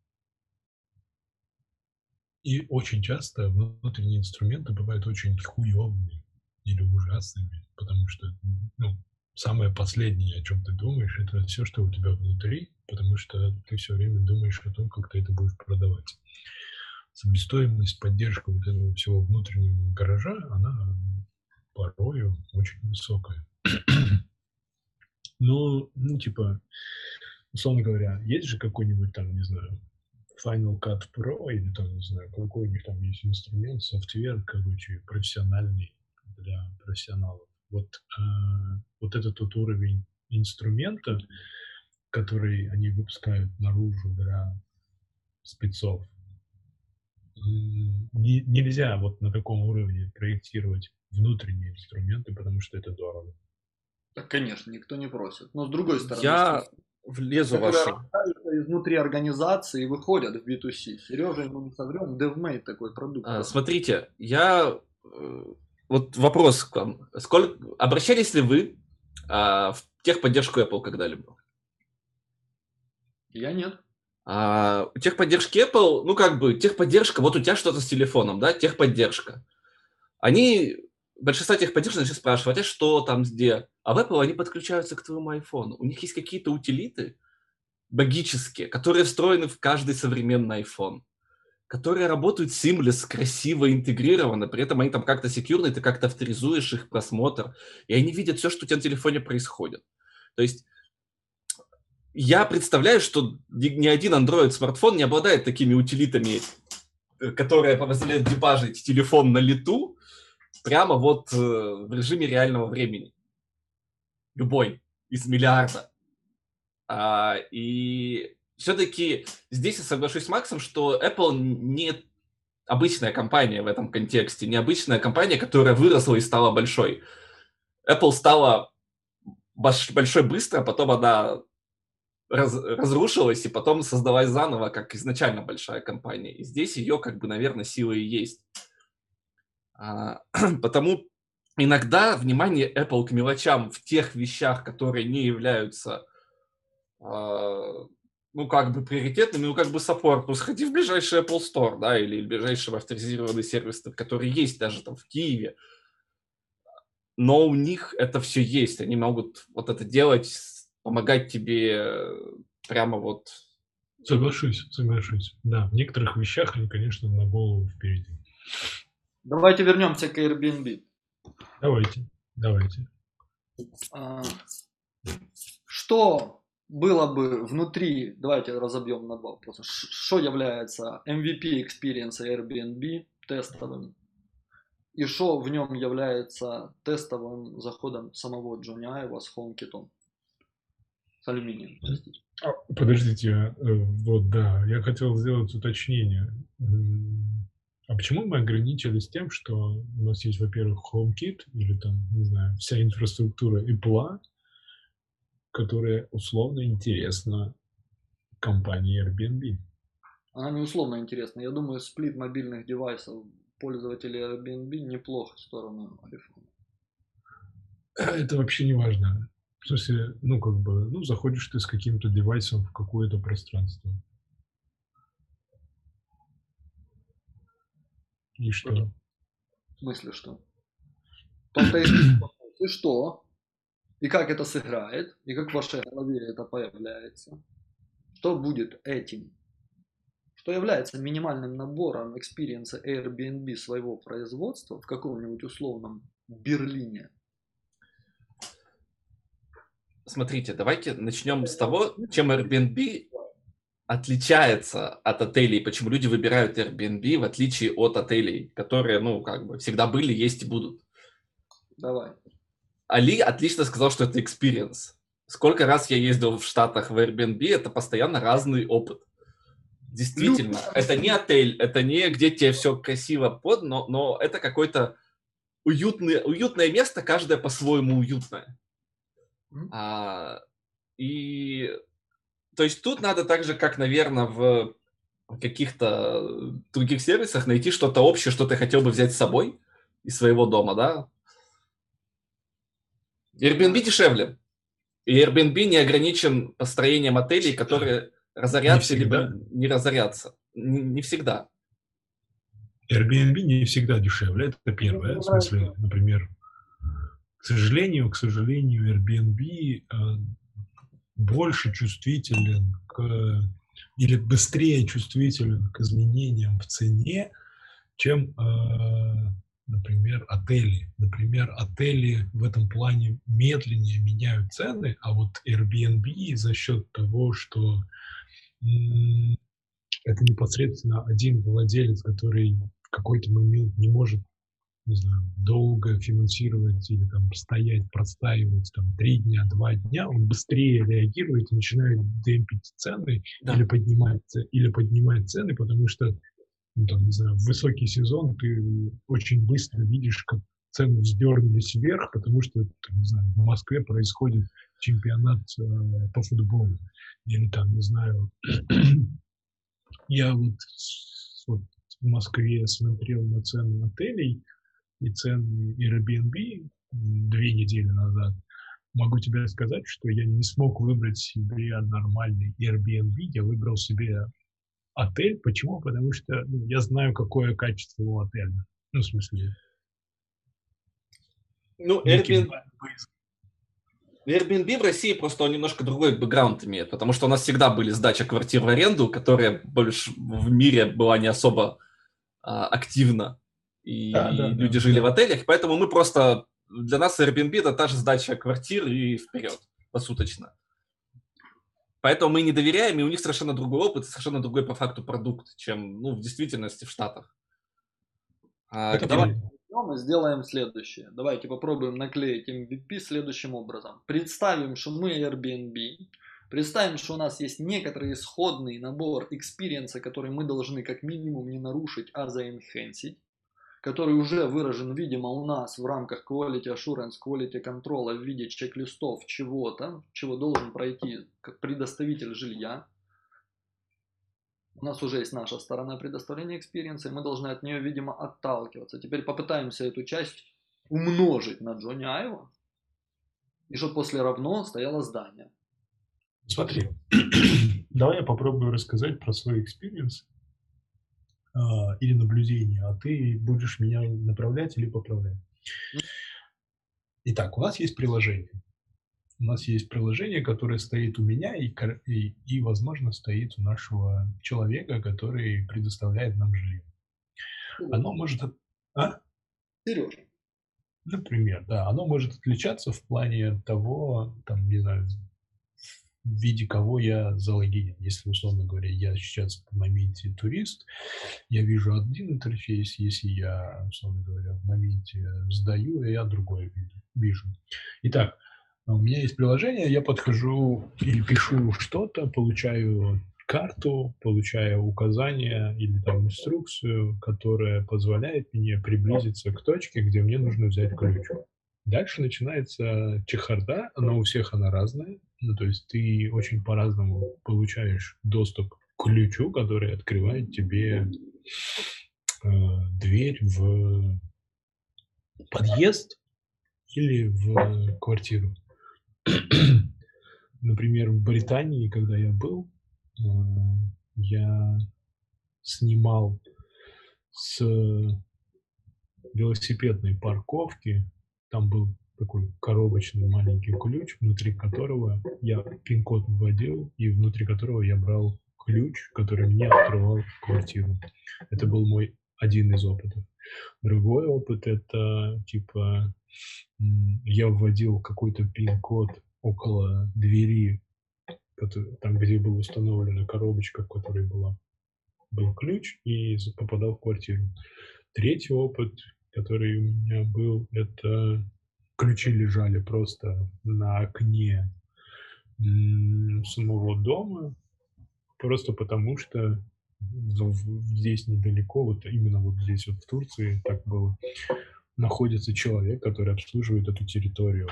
[SPEAKER 1] И очень часто внутренние инструменты бывают очень хуевыми или ужасными, потому что ну, самое последнее, о чем ты думаешь, это все, что у тебя внутри, потому что ты все время думаешь о том, как ты это будешь продавать. Себестоимость, поддержка вот этого всего внутреннего гаража, она порою очень высокая. Ну, ну, типа, условно говоря, есть же какой-нибудь там, не знаю, Final Cut Pro или там, не знаю, какой у них там есть инструмент, софтвер, короче, профессиональный для профессионалов. Вот, э, вот этот тот уровень инструмента, который они выпускают наружу для спецов, не, нельзя вот на таком уровне проектировать внутренние инструменты, потому что это дорого.
[SPEAKER 3] Так, конечно, никто не просит. Но с другой стороны...
[SPEAKER 2] Я влезу в вашу...
[SPEAKER 3] Изнутри организации выходят в B2C. Сережа, ему не соврем, DevMate такой продукт.
[SPEAKER 2] А, смотрите, я... Вот вопрос к вам. Сколько... Обращались ли вы а, в техподдержку Apple когда-либо?
[SPEAKER 3] Я нет.
[SPEAKER 2] А, техподдержки Apple, ну как бы, техподдержка, вот у тебя что-то с телефоном, да, техподдержка. Они большинство тех поддержек начали спрашивать, а что там, где? А в Apple они подключаются к твоему iPhone. У них есть какие-то утилиты магические, которые встроены в каждый современный iPhone, которые работают seamless, красиво, интегрированно, при этом они там как-то секьюрны, ты как-то авторизуешь их просмотр, и они видят все, что у тебя на телефоне происходит. То есть я представляю, что ни один Android-смартфон не обладает такими утилитами, э, которые позволяют дебажить телефон на лету, прямо вот э, в режиме реального времени. Любой из миллиарда. А, и все-таки здесь я соглашусь с Максом, что Apple не обычная компания в этом контексте, не обычная компания, которая выросла и стала большой. Apple стала большой быстро, потом она раз, разрушилась и потом создалась заново, как изначально большая компания. И здесь ее, как бы, наверное, сила и есть. А, *clears throat* потому иногда внимание Apple к мелочам в тех вещах, которые не являются а, ну, как бы приоритетными, ну, как бы саппорт, ну, сходи в ближайший Apple Store, да, или в ближайший авторизированный сервис, который есть даже там в Киеве. Но у них это все есть, они могут вот это делать, помогать тебе прямо вот...
[SPEAKER 1] Соглашусь, соглашусь. Да, в некоторых вещах они, конечно, на голову впереди.
[SPEAKER 3] Давайте вернемся к Airbnb.
[SPEAKER 1] Давайте, давайте.
[SPEAKER 3] А, что было бы внутри, давайте разобьем на два вопроса, что является MVP experience Airbnb тестовым, и что в нем является тестовым заходом самого Джонни Айва с HomeKit. С алюминием, простите.
[SPEAKER 1] А, подождите, э, вот да, я хотел сделать уточнение. А почему мы ограничились тем, что у нас есть, во-первых, HomeKit или там, не знаю, вся инфраструктура Apple, которая условно интересна компании Airbnb?
[SPEAKER 3] Она не условно интересна. Я думаю, сплит мобильных девайсов пользователей Airbnb неплохо в сторону iPhone.
[SPEAKER 1] Это вообще не важно. В смысле, ну, как бы, ну, заходишь ты с каким-то девайсом в какое-то пространство. И что?
[SPEAKER 3] В смысле что? *coughs* И что? И как это сыграет? И как в вашей голове это появляется? Что будет этим? Что является минимальным набором experience а Airbnb своего производства в каком-нибудь условном Берлине?
[SPEAKER 2] Смотрите, давайте начнем с того, чем Airbnb отличается от отелей, почему люди выбирают Airbnb в отличие от отелей, которые, ну, как бы всегда были, есть и будут.
[SPEAKER 3] Давай.
[SPEAKER 2] Али отлично сказал, что это experience. Сколько раз я ездил в Штатах в Airbnb, это постоянно разный опыт. Действительно, Люди... это не отель, это не где тебе все красиво под, но, но это какое-то уютное, уютное место, каждое по-своему уютное. Mm. А, и то есть тут надо так же, как, наверное, в каких-то других сервисах найти что-то общее, что ты хотел бы взять с собой из своего дома, да? Airbnb дешевле. И Airbnb не ограничен построением отелей, которые разорятся либо не разорятся. Не, не всегда.
[SPEAKER 1] Airbnb не всегда дешевле, это первое. В смысле, например, к сожалению, к сожалению, Airbnb э, больше чувствителен к или быстрее чувствителен к изменениям в цене, чем, э, например, отели. Например, отели в этом плане медленнее меняют цены, а вот Airbnb за счет того, что это непосредственно один владелец, который в какой-то момент не может не знаю, долго финансировать или там стоять, простаивать там три дня, два дня, он быстрее реагирует и начинает демпить цены да. или поднимать, или поднимать цены, потому что, ну, там, не знаю, в высокий сезон ты очень быстро видишь, как цены вздернулись вверх, потому что, там, не знаю, в Москве происходит чемпионат э, по футболу. Или там, не знаю, *clears throat* я вот, вот в Москве смотрел на цены отелей, и цены Airbnb две недели назад, могу тебе сказать, что я не смог выбрать себе нормальный Airbnb, я выбрал себе отель. Почему? Потому что ну, я знаю, какое качество у отеля. Ну, в смысле...
[SPEAKER 2] Ну, Airbnb... Airbnb в России просто он немножко другой бэкграунд имеет, потому что у нас всегда были сдача квартир в аренду, которая больше в мире была не особо а, активна и да, да, люди да. жили в отелях, поэтому мы просто, для нас Airbnb это та же сдача квартир и вперед, посуточно. Поэтому мы не доверяем, и у них совершенно другой опыт, совершенно другой по факту продукт, чем ну, в действительности в Штатах.
[SPEAKER 3] А, давай. Мы сделаем следующее. Давайте попробуем наклеить MVP следующим образом. Представим, что мы Airbnb, Представим, что у нас есть некоторый исходный набор experience а, который мы должны как минимум не нарушить, а за enhance ить который уже выражен, видимо, у нас в рамках Quality Assurance, Quality Control в виде чек-листов чего-то, чего должен пройти предоставитель жилья. У нас уже есть наша сторона предоставления experience а, и мы должны от нее, видимо, отталкиваться. Теперь попытаемся эту часть умножить на Джонни Айва, и чтобы после равно стояло здание.
[SPEAKER 1] Смотри, *clears throat* давай я попробую рассказать про свой experience или наблюдение, а ты будешь меня направлять или поправлять. Итак, у нас есть приложение. У нас есть приложение, которое стоит у меня и, и, и возможно, стоит у нашего человека, который предоставляет нам жилье. Оно может... А?
[SPEAKER 3] Сережа.
[SPEAKER 1] Например, да. Оно может отличаться в плане того, там, не знаю, в виде кого я залогинен. Если, условно говоря, я сейчас в моменте турист, я вижу один интерфейс, если я, условно говоря, в моменте сдаю, я другой вижу. Итак, у меня есть приложение, я подхожу или пишу что-то, получаю карту, получаю указания или там инструкцию, которая позволяет мне приблизиться к точке, где мне нужно взять ключ. Дальше начинается чехарда, она у всех она разная. Ну, то есть ты очень по-разному получаешь доступ к ключу, который открывает тебе э, дверь в подъезд или в квартиру. *clears throat* Например, в Британии, когда я был, э, я снимал с велосипедной парковки там был такой коробочный маленький ключ, внутри которого я пин-код вводил, и внутри которого я брал ключ, который мне открывал квартиру. Это был мой один из опытов. Другой опыт это типа я вводил какой-то пин-код около двери, там, где была установлена коробочка, в которой была, был ключ, и попадал в квартиру. Третий опыт который у меня был, это ключи лежали просто на окне самого дома, просто потому что здесь недалеко, вот именно вот здесь вот в Турции так было, находится человек, который обслуживает эту территорию.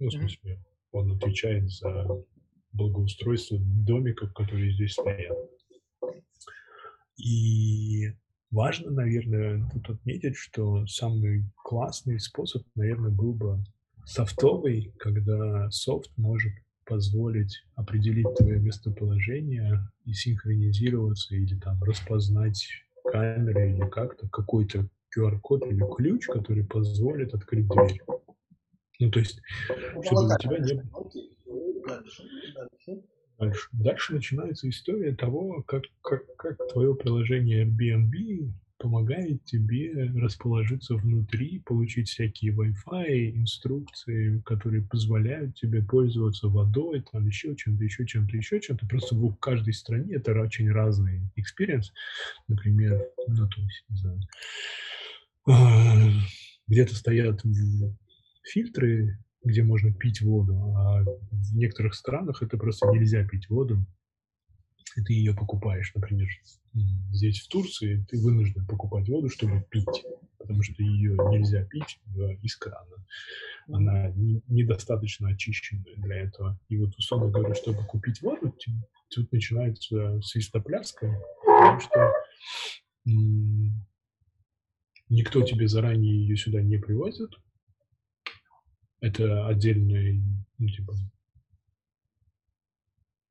[SPEAKER 1] Ну, в смысле, он отвечает за благоустройство домиков, которые здесь стоят. И Важно, наверное, тут отметить, что самый классный способ, наверное, был бы софтовый, когда софт может позволить определить твое местоположение и синхронизироваться или там распознать камерой или как-то какой-то QR-код или ключ, который позволит открыть дверь. Ну, то есть, чтобы у тебя не было... Дальше. Дальше. Начинается история того, как, как, как твое приложение Airbnb помогает тебе расположиться внутри, получить всякие Wi-Fi, инструкции, которые позволяют тебе пользоваться водой, там еще чем-то, еще чем-то, еще чем-то. Просто в каждой стране это очень разный experience. Например, ну, то есть, не знаю, а, где-то стоят фильтры, где можно пить воду, а в некоторых странах это просто нельзя пить воду, и ты ее покупаешь, например, здесь в Турции ты вынужден покупать воду, чтобы пить, потому что ее нельзя пить из крана. Она не, недостаточно очищенная для этого. И вот, условно говоря, чтобы купить воду, тут начинается свистопляска, потому что никто тебе заранее ее сюда не привозит. Это отдельный, ну, типа,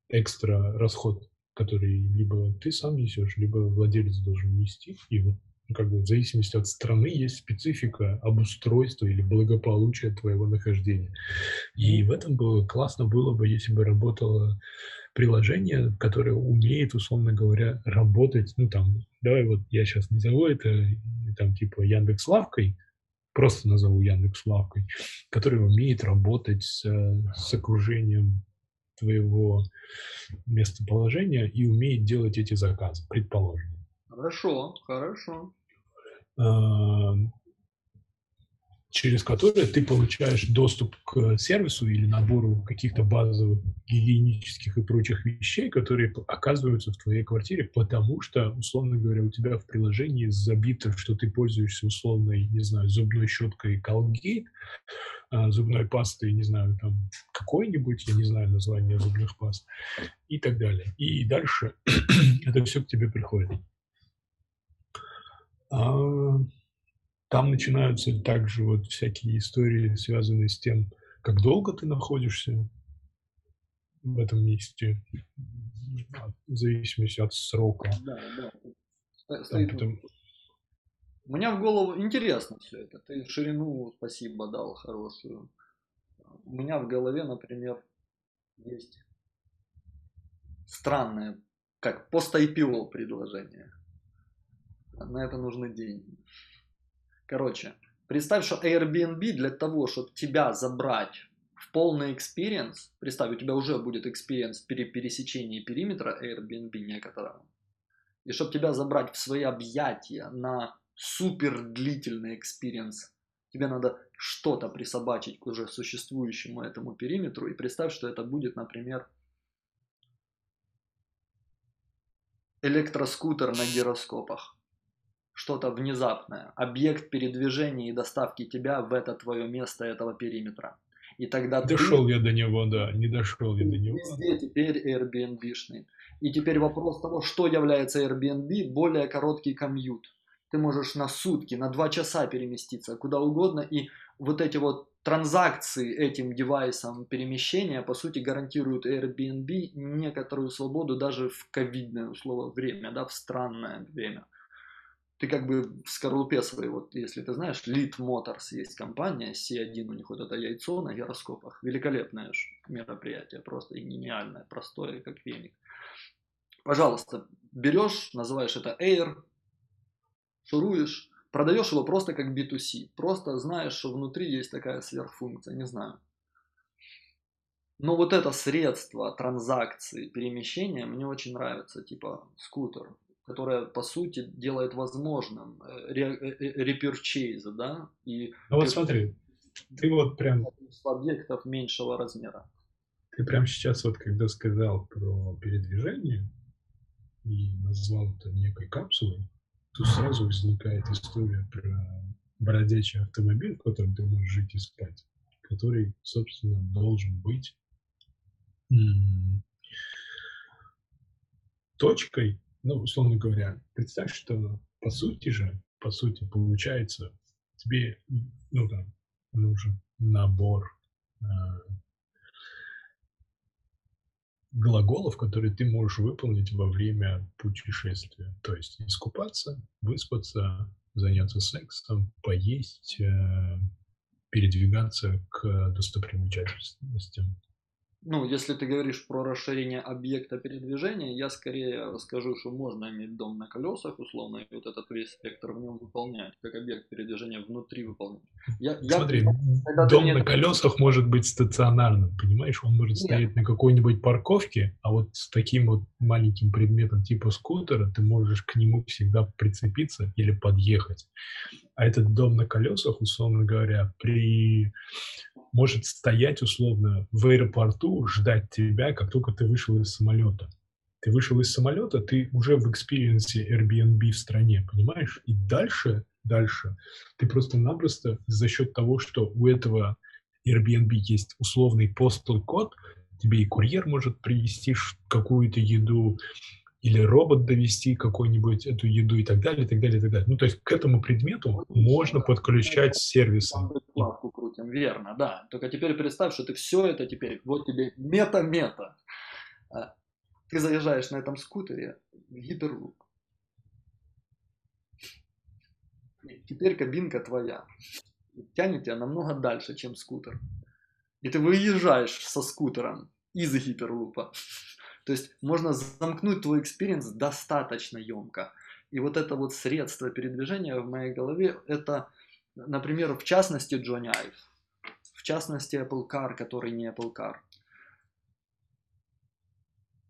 [SPEAKER 1] экстра расход который либо ты сам несешь, либо владелец должен нести. И вот ну, как бы в зависимости от страны есть специфика обустройства или благополучия твоего нахождения. И в этом было классно было бы, если бы работало приложение, которое умеет, условно говоря, работать, ну там, давай вот я сейчас назову это, там типа Яндекс Лавкой, просто назову Яндекс Лавкой, который умеет работать с, с окружением твоего местоположения и умеет делать эти заказы, предположим.
[SPEAKER 3] Хорошо, хорошо.
[SPEAKER 1] А, через которые ты получаешь доступ к сервису или набору каких-то базовых гигиенических и прочих вещей, которые оказываются в твоей квартире, потому что, условно говоря, у тебя в приложении забито, что ты пользуешься условной, не знаю, зубной щеткой Colgate, а, зубной пастой, не знаю, там какой-нибудь, я не знаю название зубных паст и так далее. И дальше *clears throat* это все к тебе приходит. Там начинаются также вот всякие истории, связанные с тем, как долго ты находишься в этом месте, в зависимости от срока. Да, да.
[SPEAKER 3] Там, потом... У меня в голову интересно все это. Ты ширину спасибо дал хорошую. У меня в голове, например, есть странное, как пост-IPO предложение. На это нужны деньги. Короче, представь, что Airbnb для того, чтобы тебя забрать в полный experience, представь, у тебя уже будет experience при пересечении периметра Airbnb некоторого, и чтобы тебя забрать в свои объятия на супер длительный experience, тебе надо что-то присобачить к уже существующему этому периметру, и представь, что это будет, например, электроскутер на гироскопах что-то внезапное, объект передвижения и доставки тебя в это твое место этого периметра. И тогда
[SPEAKER 1] дошел ты... я до него, да, не дошел я до него.
[SPEAKER 3] Везде теперь Airbnb-шный. И теперь вопрос того, что является Airbnb, более короткий комьют. Ты можешь на сутки, на два часа переместиться куда угодно, и вот эти вот транзакции этим девайсом перемещения, по сути, гарантируют Airbnb некоторую свободу даже в ковидное условие время, да, в странное время ты как бы в скорлупе своей, вот если ты знаешь, Lead Motors есть компания, C1 у них вот это яйцо на гироскопах, великолепное мероприятие, просто гениальное, простое, как веник. Пожалуйста, берешь, называешь это Air, шуруешь, продаешь его просто как B2C, просто знаешь, что внутри есть такая сверхфункция, не знаю. Но вот это средство транзакции, перемещения мне очень нравится, типа скутер которая по сути делает возможным реперчейз, э, да?
[SPEAKER 1] И ну вот смотри, ты вот прям...
[SPEAKER 3] Объектов меньшего размера.
[SPEAKER 1] Ты прям сейчас вот, когда сказал про передвижение и назвал это некой капсулой, тут *laughs* сразу возникает история про бродячий автомобиль, в котором ты можешь жить и спать, который, собственно, должен быть точкой, ну, условно говоря, представь, что по сути же, по сути, получается, тебе, ну, там, нужен набор э, глаголов, которые ты можешь выполнить во время путешествия. То есть искупаться, выспаться, заняться сексом, поесть, э, передвигаться к достопримечательностям.
[SPEAKER 3] Ну, если ты говоришь про расширение объекта передвижения, я скорее скажу, что можно иметь дом на колесах, условно, и вот этот весь спектр в нем выполнять, как объект передвижения внутри выполнять.
[SPEAKER 1] Я, Смотри, я, дом на колесах может быть стационарным, понимаешь? Он может Нет. стоять на какой-нибудь парковке, а вот с таким вот маленьким предметом типа скутера ты можешь к нему всегда прицепиться или подъехать. А этот дом на колесах, условно говоря, при может стоять условно в аэропорту, ждать тебя, как только ты вышел из самолета. Ты вышел из самолета, ты уже в experience е Airbnb в стране, понимаешь? И дальше, дальше ты просто-напросто за счет того, что у этого Airbnb есть условный postal code, тебе и курьер может привезти какую-то еду, или робот довести какую-нибудь эту еду и так далее, и так далее, и так далее. Ну, то есть к этому предмету можно подключать сервисы.
[SPEAKER 3] Плавку крутим, верно, да. Только теперь представь, что ты все это теперь, вот тебе мета-мета. А, ты заезжаешь на этом скутере в Hyperloop. Теперь кабинка твоя. Тянет тебя намного дальше, чем скутер. И ты выезжаешь со скутером из Hyperloop а. То есть можно замкнуть твой experience достаточно емко. И вот это вот средство передвижения в моей голове, это, например, в частности Джонни Айв, в частности Apple Car, который не Apple Car.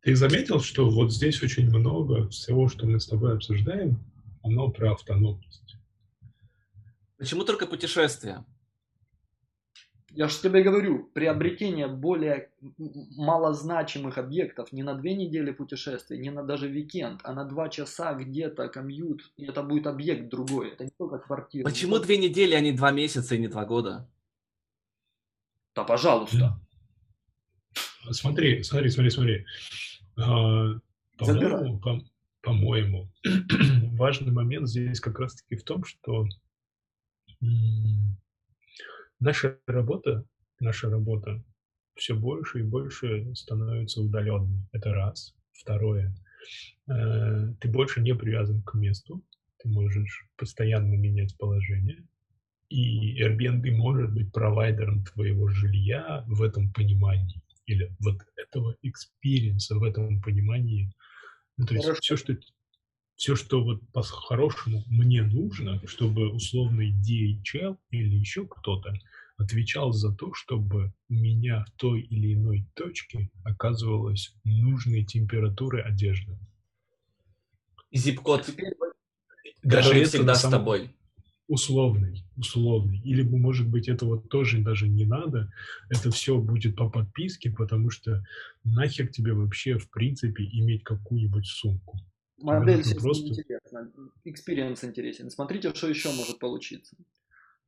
[SPEAKER 1] Ты заметил, что вот здесь очень много всего, что мы с тобой обсуждаем, оно про автономность.
[SPEAKER 2] Почему только путешествия?
[SPEAKER 3] Я же тебе говорю, приобретение более малозначимых объектов не на две недели путешествия, не на даже викенд, а на два часа где-то commute, и это будет объект другой. Это не только квартира.
[SPEAKER 2] Почему только... две недели, а не два месяца и не два года?
[SPEAKER 3] Да, пожалуйста.
[SPEAKER 1] Смотри, смотри, смотри, смотри. А, по-моему, по- по-моему, *clears throat* важный момент здесь как раз-таки в том, что Наша работа, наша работа все больше и больше становится удаленной. Это раз. Второе. Э, ты больше не привязан к месту. Ты можешь постоянно менять положение. И Airbnb может быть провайдером твоего жилья в этом понимании. Или вот этого experience а в этом понимании. Ну, то есть все, что все, что вот по-хорошему мне нужно, чтобы условный DHL или еще кто-то отвечал за то, чтобы у меня в той или иной точке оказывалась нужной температуры одежды.
[SPEAKER 2] Зип-код, даже который всегда с тобой.
[SPEAKER 1] Условный, условный. Или, может быть, этого тоже даже не надо. Это все будет по подписке, потому что нахер тебе вообще, в принципе, иметь какую-нибудь сумку.
[SPEAKER 3] Модель просто... интересна, experience интересен. Смотрите, что еще может получиться.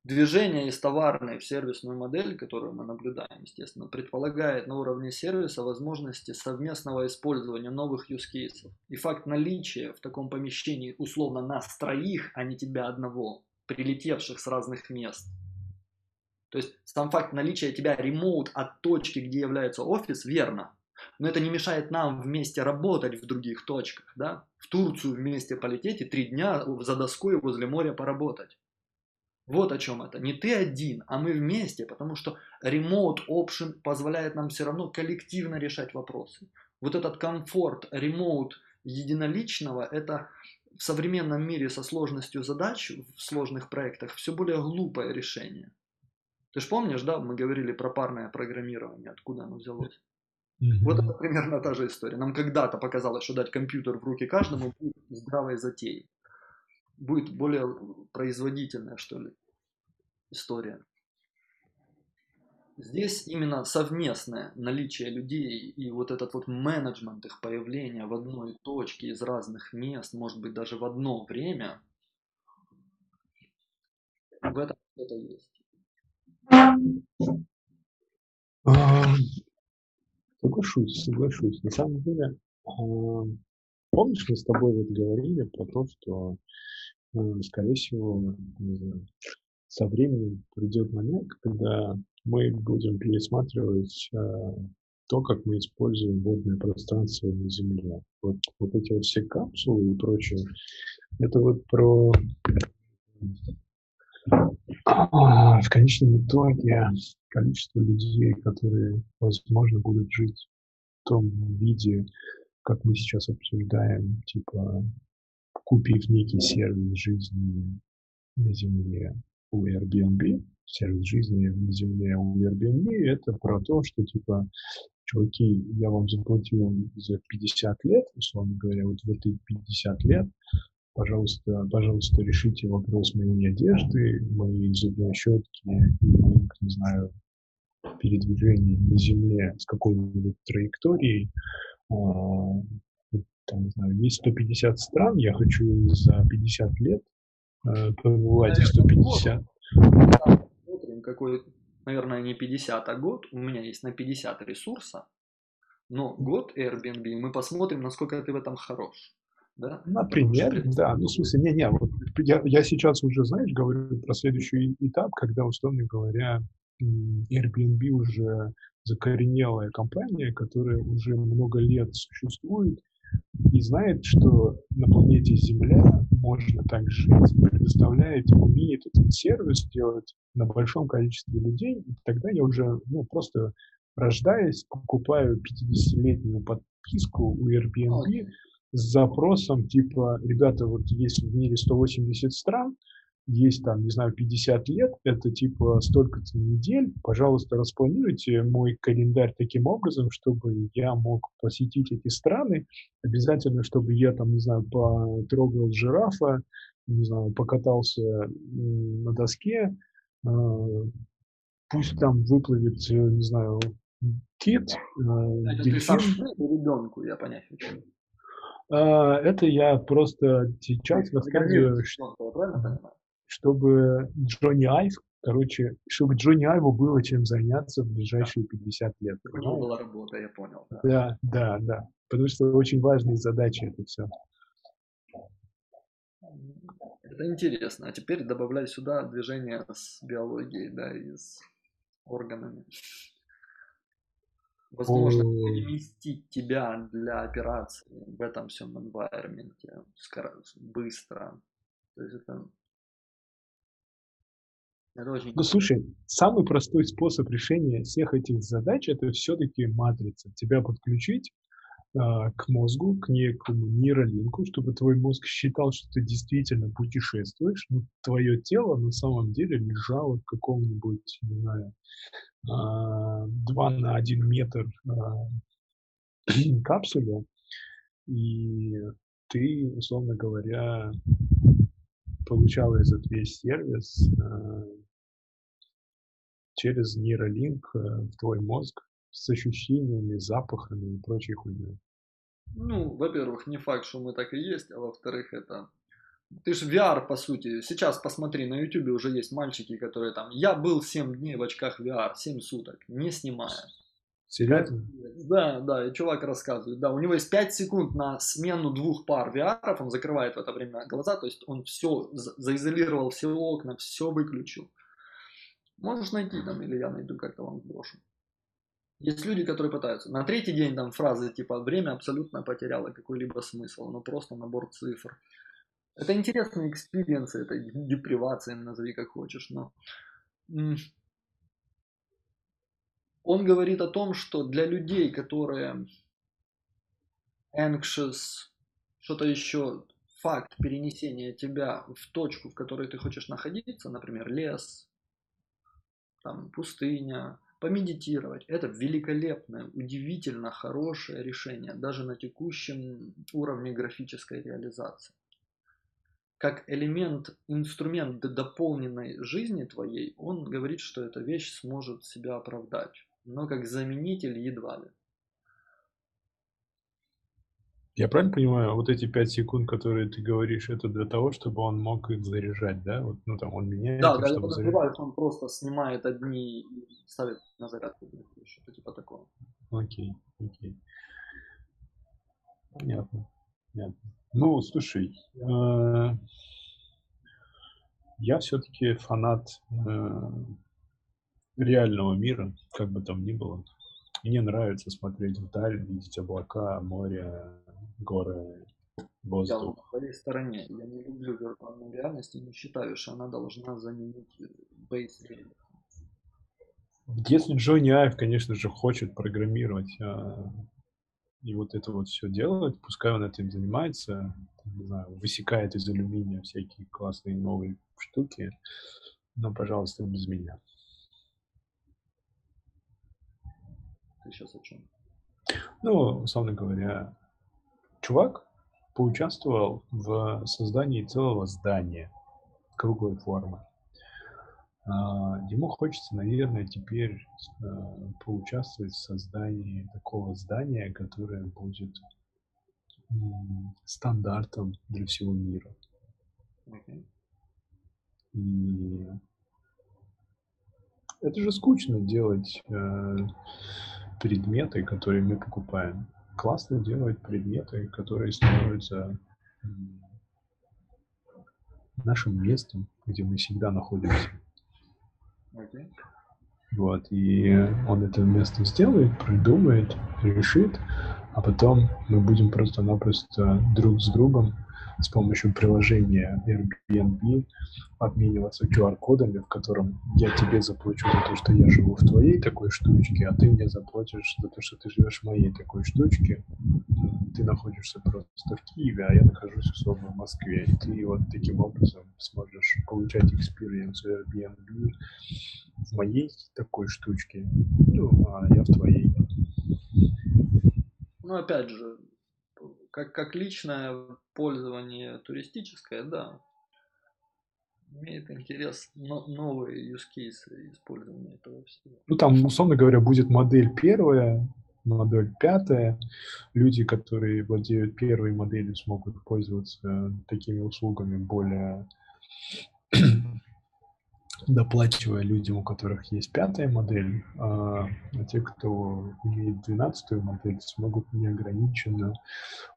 [SPEAKER 3] Движение из товарной в сервисную модель, которую мы наблюдаем, естественно, предполагает на уровне сервиса возможности совместного использования новых use cases. И факт наличия в таком помещении условно нас троих, а не тебя одного, прилетевших с разных мест. То есть сам факт наличия тебя ремоут от точки, где является офис, верно. Но это не мешает нам вместе работать в других точках, да? В Турцию вместе полететь и три дня за доской возле моря поработать. Вот о чем это. Не ты один, а мы вместе, потому что remote option позволяет нам все равно коллективно решать вопросы. Вот этот комфорт remote единоличного, это в современном мире со сложностью задач в сложных проектах все более глупое решение. Ты же помнишь, да, мы говорили про парное программирование, откуда оно взялось? Mm-hmm. Вот это примерно та же история. Нам когда-то показалось, что дать компьютер в руки каждому будет здравой затеей. Будет более производительная, что ли, история. Здесь именно совместное наличие людей и вот этот вот менеджмент их появления в одной точке из разных мест, может быть даже в одно время, в этом что-то есть.
[SPEAKER 1] Соглашусь, соглашусь. На самом деле, помнишь, мы с тобой вот говорили про то, что, скорее всего, со временем придет момент, когда мы будем пересматривать э, то, как мы используем водное пространство на Земле. Вот, вот эти вот все капсулы и прочее, это вот про в конечном итоге количество людей, которые, возможно, будут жить в том виде, как мы сейчас обсуждаем, типа купив некий сервис жизни на Земле у Airbnb, сервис жизни на Земле у Airbnb, это про то, что типа, чуваки, я вам заплатил за 50 лет, условно говоря, вот в эти 50 лет пожалуйста, пожалуйста, решите вопрос моей одежды, моей зубной щетки, моих, не знаю, передвижений на Земле с какой-нибудь траекторией. А, там, не знаю, есть 150 стран, я хочу за 50 лет э, побывать в 150.
[SPEAKER 3] Смотрим, какой, наверное, не 50, а год. У меня есть на 50 ресурса, но год Airbnb, мы посмотрим, насколько ты в этом хорош. Да?
[SPEAKER 1] Например, да. Ну, в смысле, не-не, вот я, я сейчас уже, знаешь, говорю про следующий этап, когда, условно говоря, Airbnb уже закоренелая компания, которая уже много лет существует и знает, что на планете Земля можно так жить, предоставляет, умеет этот сервис делать на большом количестве людей, и тогда я уже, ну, просто рождаясь, покупаю 50-летнюю подписку у Airbnb, с запросом типа, ребята, вот есть в мире 180 стран, есть там, не знаю, 50 лет, это типа столько-то недель, пожалуйста, распланируйте мой календарь таким образом, чтобы я мог посетить эти страны, обязательно, чтобы я там, не знаю, потрогал жирафа, не знаю, покатался на доске, а, пусть там выплывет, не знаю, кит,
[SPEAKER 3] а, это дельфин. ты ребенку, я понять хочу.
[SPEAKER 1] А, это я просто сейчас рассказываю, что, чтобы Джонни Айв, короче, чтобы Джонни Айву было чем заняться в ближайшие 50 лет.
[SPEAKER 3] У него была работа, я понял.
[SPEAKER 1] Да. да, да, да. Потому что очень важные задачи это все.
[SPEAKER 3] Это интересно. А теперь добавляй сюда движение с биологией, да, и с органами возможно переместить тебя для операции в этом всем environment быстро. То есть это,
[SPEAKER 1] это очень... Ну, слушай, самый простой способ решения всех этих задач это все-таки матрица. Тебя подключить э, к мозгу, к некому нейролинку, чтобы твой мозг считал, что ты действительно путешествуешь, но твое тело на самом деле лежало в каком-нибудь, не знаю, 2 на 1 метр *clears throat* капсуле, и ты, условно говоря, получал этот весь сервис через нейролинк э, в твой мозг с ощущениями, запахами и прочей хуйней.
[SPEAKER 3] Ну, во-первых, не факт, что мы так и есть, а во-вторых, это ты же VR, по сути. Сейчас посмотри, на YouTube уже есть мальчики, которые там... Я был 7 дней в очках VR, 7 суток, не снимая.
[SPEAKER 1] Серьезно?
[SPEAKER 3] Да, да, и чувак рассказывает. Да, у него есть 5 секунд на смену двух пар VR, он закрывает в это время глаза, то есть он все заизолировал все окна, все выключил. Можешь найти там, или я найду как-то вам брошу. Есть люди, которые пытаются. На третий день там фразы типа «время абсолютно потеряло какой-либо смысл», но просто набор цифр. Это интересный experience, это депривация, назови как хочешь, но он говорит о том, что для людей, которые anxious, что-то еще, факт перенесения тебя в точку, в которой ты хочешь находиться, например, лес, там, пустыня, помедитировать, это великолепное, удивительно хорошее решение, даже на текущем уровне графической реализации как элемент, инструмент дополненной жизни твоей, он говорит, что эта вещь сможет себя оправдать. Но как заменитель едва ли.
[SPEAKER 1] Я правильно понимаю, вот эти пять секунд, которые ты говоришь, это для того, чтобы он мог их заряжать, да? Вот, ну там он меняет.
[SPEAKER 3] Да, когда заряжать. он просто снимает одни и ставит на зарядку, что-то типа такого.
[SPEAKER 1] Окей, окей. Понятно, понятно. Ну, слушай, э, я все-таки фанат э, реального мира, как бы там ни было. Мне нравится смотреть вдаль, видеть облака, море, горы,
[SPEAKER 3] Я
[SPEAKER 1] воздух.
[SPEAKER 3] на твоей стороне. Я не люблю виртуальную реальность и не считаю, что она должна заменить бейс реальность.
[SPEAKER 1] Если Джонни Айв, конечно же, хочет программировать а, и вот это вот все делать, пускай он этим занимается, не знаю, высекает из алюминия всякие классные новые штуки, но, пожалуйста, без меня.
[SPEAKER 3] Ты сейчас о чем?
[SPEAKER 1] Ну, условно говоря, чувак поучаствовал в создании целого здания круглой формы. А, Ему хочется, наверное, теперь а, поучаствовать в создании такого здания, которое будет стандартом для всего мира. И это же скучно делать э, предметы, которые мы покупаем. Классно делать предметы, которые становятся нашим местом, где мы всегда находимся.
[SPEAKER 3] Окей.
[SPEAKER 1] Вот, и он это место сделает, придумает, решит, а потом мы будем просто-напросто друг с другом с помощью приложения Airbnb обмениваться QR-кодами, в котором я тебе заплачу за то, что я живу в твоей такой штучке, а ты мне заплатишь за то, что ты живешь в моей такой штучке. Ты находишься просто в Киеве, а я нахожусь условно в Москве. И ты вот таким образом сможешь получать experience Airbnb в моей такой штучке, ну, а я в твоей.
[SPEAKER 3] Ну, опять же, как, как личное пользование туристическое, да, имеет интерес но, новые use cases использования этого всего.
[SPEAKER 1] Ну, там, условно говоря, будет модель первая, модель пятая. Люди, которые владеют первой моделью, смогут пользоваться такими услугами более *clears throat* доплачивая людям, у которых есть пятая модель, а а те, кто имеет двенадцатую модель, смогут неограниченно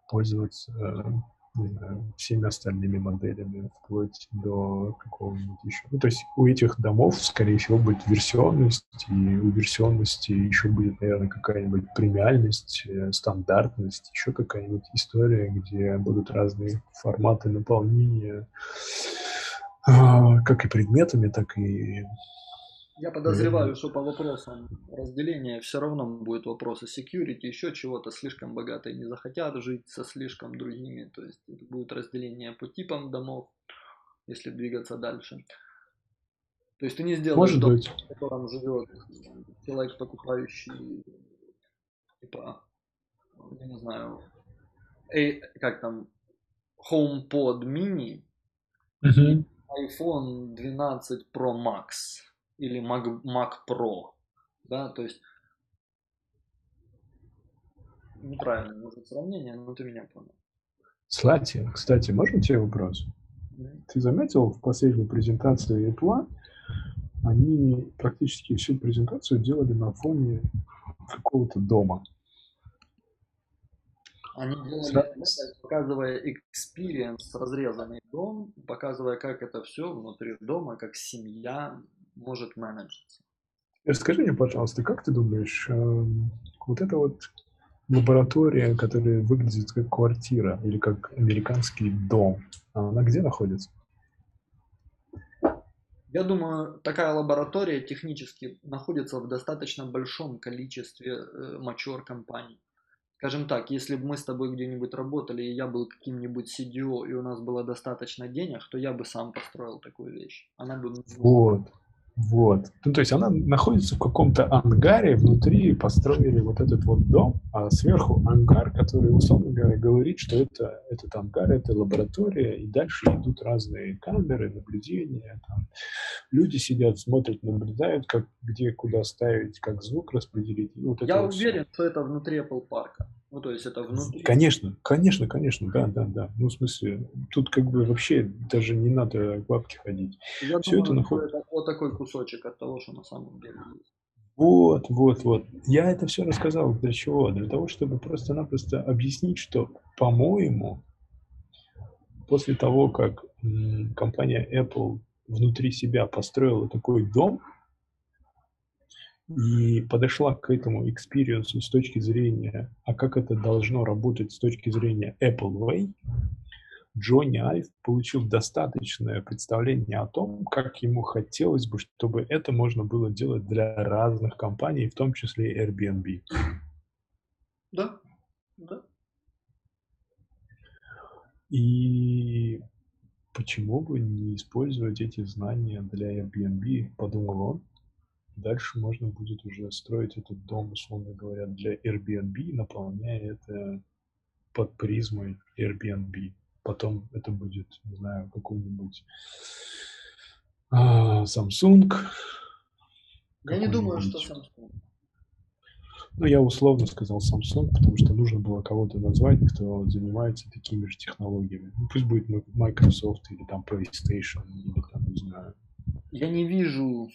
[SPEAKER 1] пользоваться э, знаю, всеми остальными моделями, вплоть до какого-нибудь еще. Ну, то есть у этих домов, скорее всего, будет версионность, и у версионности еще будет, наверное, какая-нибудь премиальность, э, стандартность, еще какая-нибудь история, где будут разные форматы наполнения, а, как и предметами, так и
[SPEAKER 3] Я подозреваю, что по вопросам разделения все равно будут вопросы security, еще чего-то. Слишком богатые не захотят жить со слишком другими. То есть это будет разделение по типам домов, если двигаться дальше. То есть ты не сделаешь
[SPEAKER 1] Может
[SPEAKER 3] дом,
[SPEAKER 1] быть.
[SPEAKER 3] в котором живет человек, покупающий, типа, я не знаю, эй, как там, HomePod mini,
[SPEAKER 1] Мгм.
[SPEAKER 3] iPhone 12 Pro Max или Mac, Mac Pro, да, то есть неправильное может сравнение, но ты меня понял.
[SPEAKER 1] Кстати, кстати, можно тебе вопрос? Ты заметил в последней презентации Apple, они практически всю презентацию делали на фоне какого-то дома.
[SPEAKER 3] Они делали это, показывая experience, разрезанный дом, показывая, как это все внутри дома, как семья может менеджиться.
[SPEAKER 1] Расскажи мне, пожалуйста, как ты думаешь, эм, вот эта вот лаборатория, которая выглядит как квартира или как американский дом, она где находится?
[SPEAKER 3] Я думаю, такая лаборатория технически находится в достаточно большом количестве э, mature компаний. Скажем так, если бы мы с тобой где-нибудь работали, и я был каким-нибудь CDO, и у нас было достаточно денег, то я бы сам построил такую вещь. Она бы...
[SPEAKER 1] Вот, вот. Ну, то есть она находится в каком-то ангаре, внутри построили вот этот вот дом, а сверху ангар, который, условно говоря, говорит, что это, этот ангар, это лаборатория, и дальше идут разные камеры, наблюдения, там. Люди сидят, смотрят, наблюдают, как, где, куда ставить, как звук распределить. и вот
[SPEAKER 3] Я уверен, что это внутри Apple парка. Ну, то есть это внутри.
[SPEAKER 1] Конечно, конечно, конечно, да, да, да. Ну, в смысле, тут как бы вообще даже не надо к бабке ходить.
[SPEAKER 3] Я
[SPEAKER 1] это
[SPEAKER 3] думаю, что
[SPEAKER 1] наход-
[SPEAKER 3] это вот такой кусочек от того, что на самом деле есть.
[SPEAKER 1] Вот, вот, вот. Я это все рассказал для чего? Для того, чтобы просто-напросто объяснить, что, по-моему, после того, как компания Apple внутри себя построила такой дом, и подошла к этому experience у с точки зрения, а как это должно работать с точки зрения Apple Way, Джонни Айв получил достаточное представление о том, как ему хотелось бы, чтобы это можно было делать для разных компаний, в том числе Airbnb.
[SPEAKER 3] Да, да.
[SPEAKER 1] И почему бы не использовать эти знания для Airbnb, подумал он. Дальше можно будет уже строить этот дом, условно говоря, для Airbnb, наполняя это под призмой Airbnb. Потом это будет, не знаю, какой-нибудь а, Samsung.
[SPEAKER 3] Я не думаю, что Samsung.
[SPEAKER 1] Ну, я условно сказал Samsung, потому что нужно было кого-то назвать, кто занимается такими же технологиями. Ну, пусть будет Microsoft или там PlayStation, или там, не знаю.
[SPEAKER 3] Я не вижу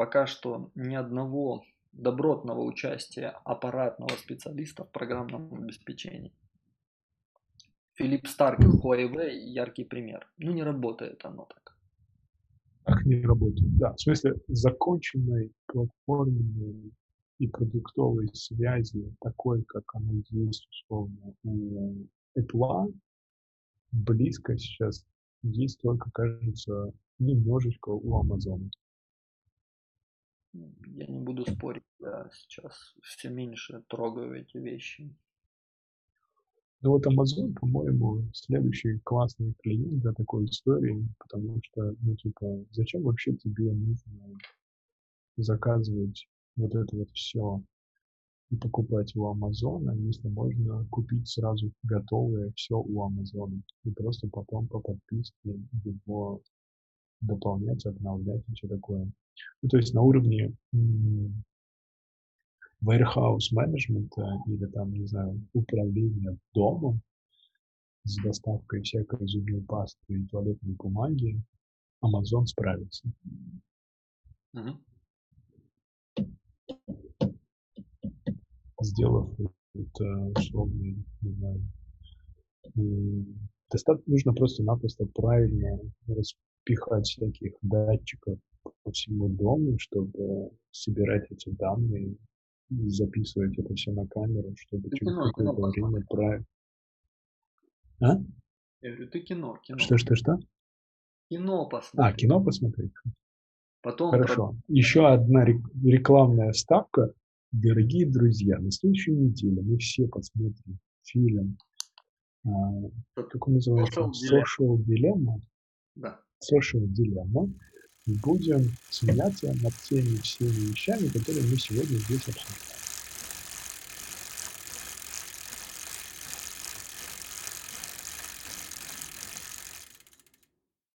[SPEAKER 3] пока что ни одного добротного участия аппаратного специалиста в программном обеспечении. Филипп Старк Huawei яркий пример. Ну, не работает оно так.
[SPEAKER 1] Как не работает? Да, в смысле законченной платформенной и продуктовой связи, такой, как она есть, условно, у Apple, близко сейчас есть только, кажется, немножечко у Amazon.
[SPEAKER 3] Я не буду спорить, я сейчас все меньше трогаю эти вещи.
[SPEAKER 1] Ну вот Amazon, по-моему, следующий классный клиент для такой истории, потому что, ну, типа, зачем вообще тебе нужно заказывать вот это вот все и покупать у Амазона, если можно купить сразу готовое все у Амазона и просто потом по подписке его дополнять, обновлять все такое. Ну, то есть на уровне warehouse менеджмента или там, не знаю, управления домом с доставкой всякой зубной пасты и туалетной бумаги, Amazon справится. Mm-hmm. Сделав это условно, не знаю, достаточно нужно просто-напросто правильно распихать всяких датчиков по всему дому, чтобы собирать эти данные записывать это все на камеру, чтобы ты через какое-то время править. А?
[SPEAKER 3] Я говорю, ты кино, кино.
[SPEAKER 1] Что, что, что?
[SPEAKER 3] Кино посмотреть.
[SPEAKER 1] А, кино посмотреть.
[SPEAKER 3] Потом
[SPEAKER 1] Хорошо. Про... Еще одна рекламная ставка. Дорогие друзья, на следующей неделе мы все посмотрим фильм, а, как он называется? Social Dilemma.
[SPEAKER 3] Да.
[SPEAKER 1] Social Dilemma будем смеяться над теми всеми вещами, которые мы сегодня здесь обсуждаем.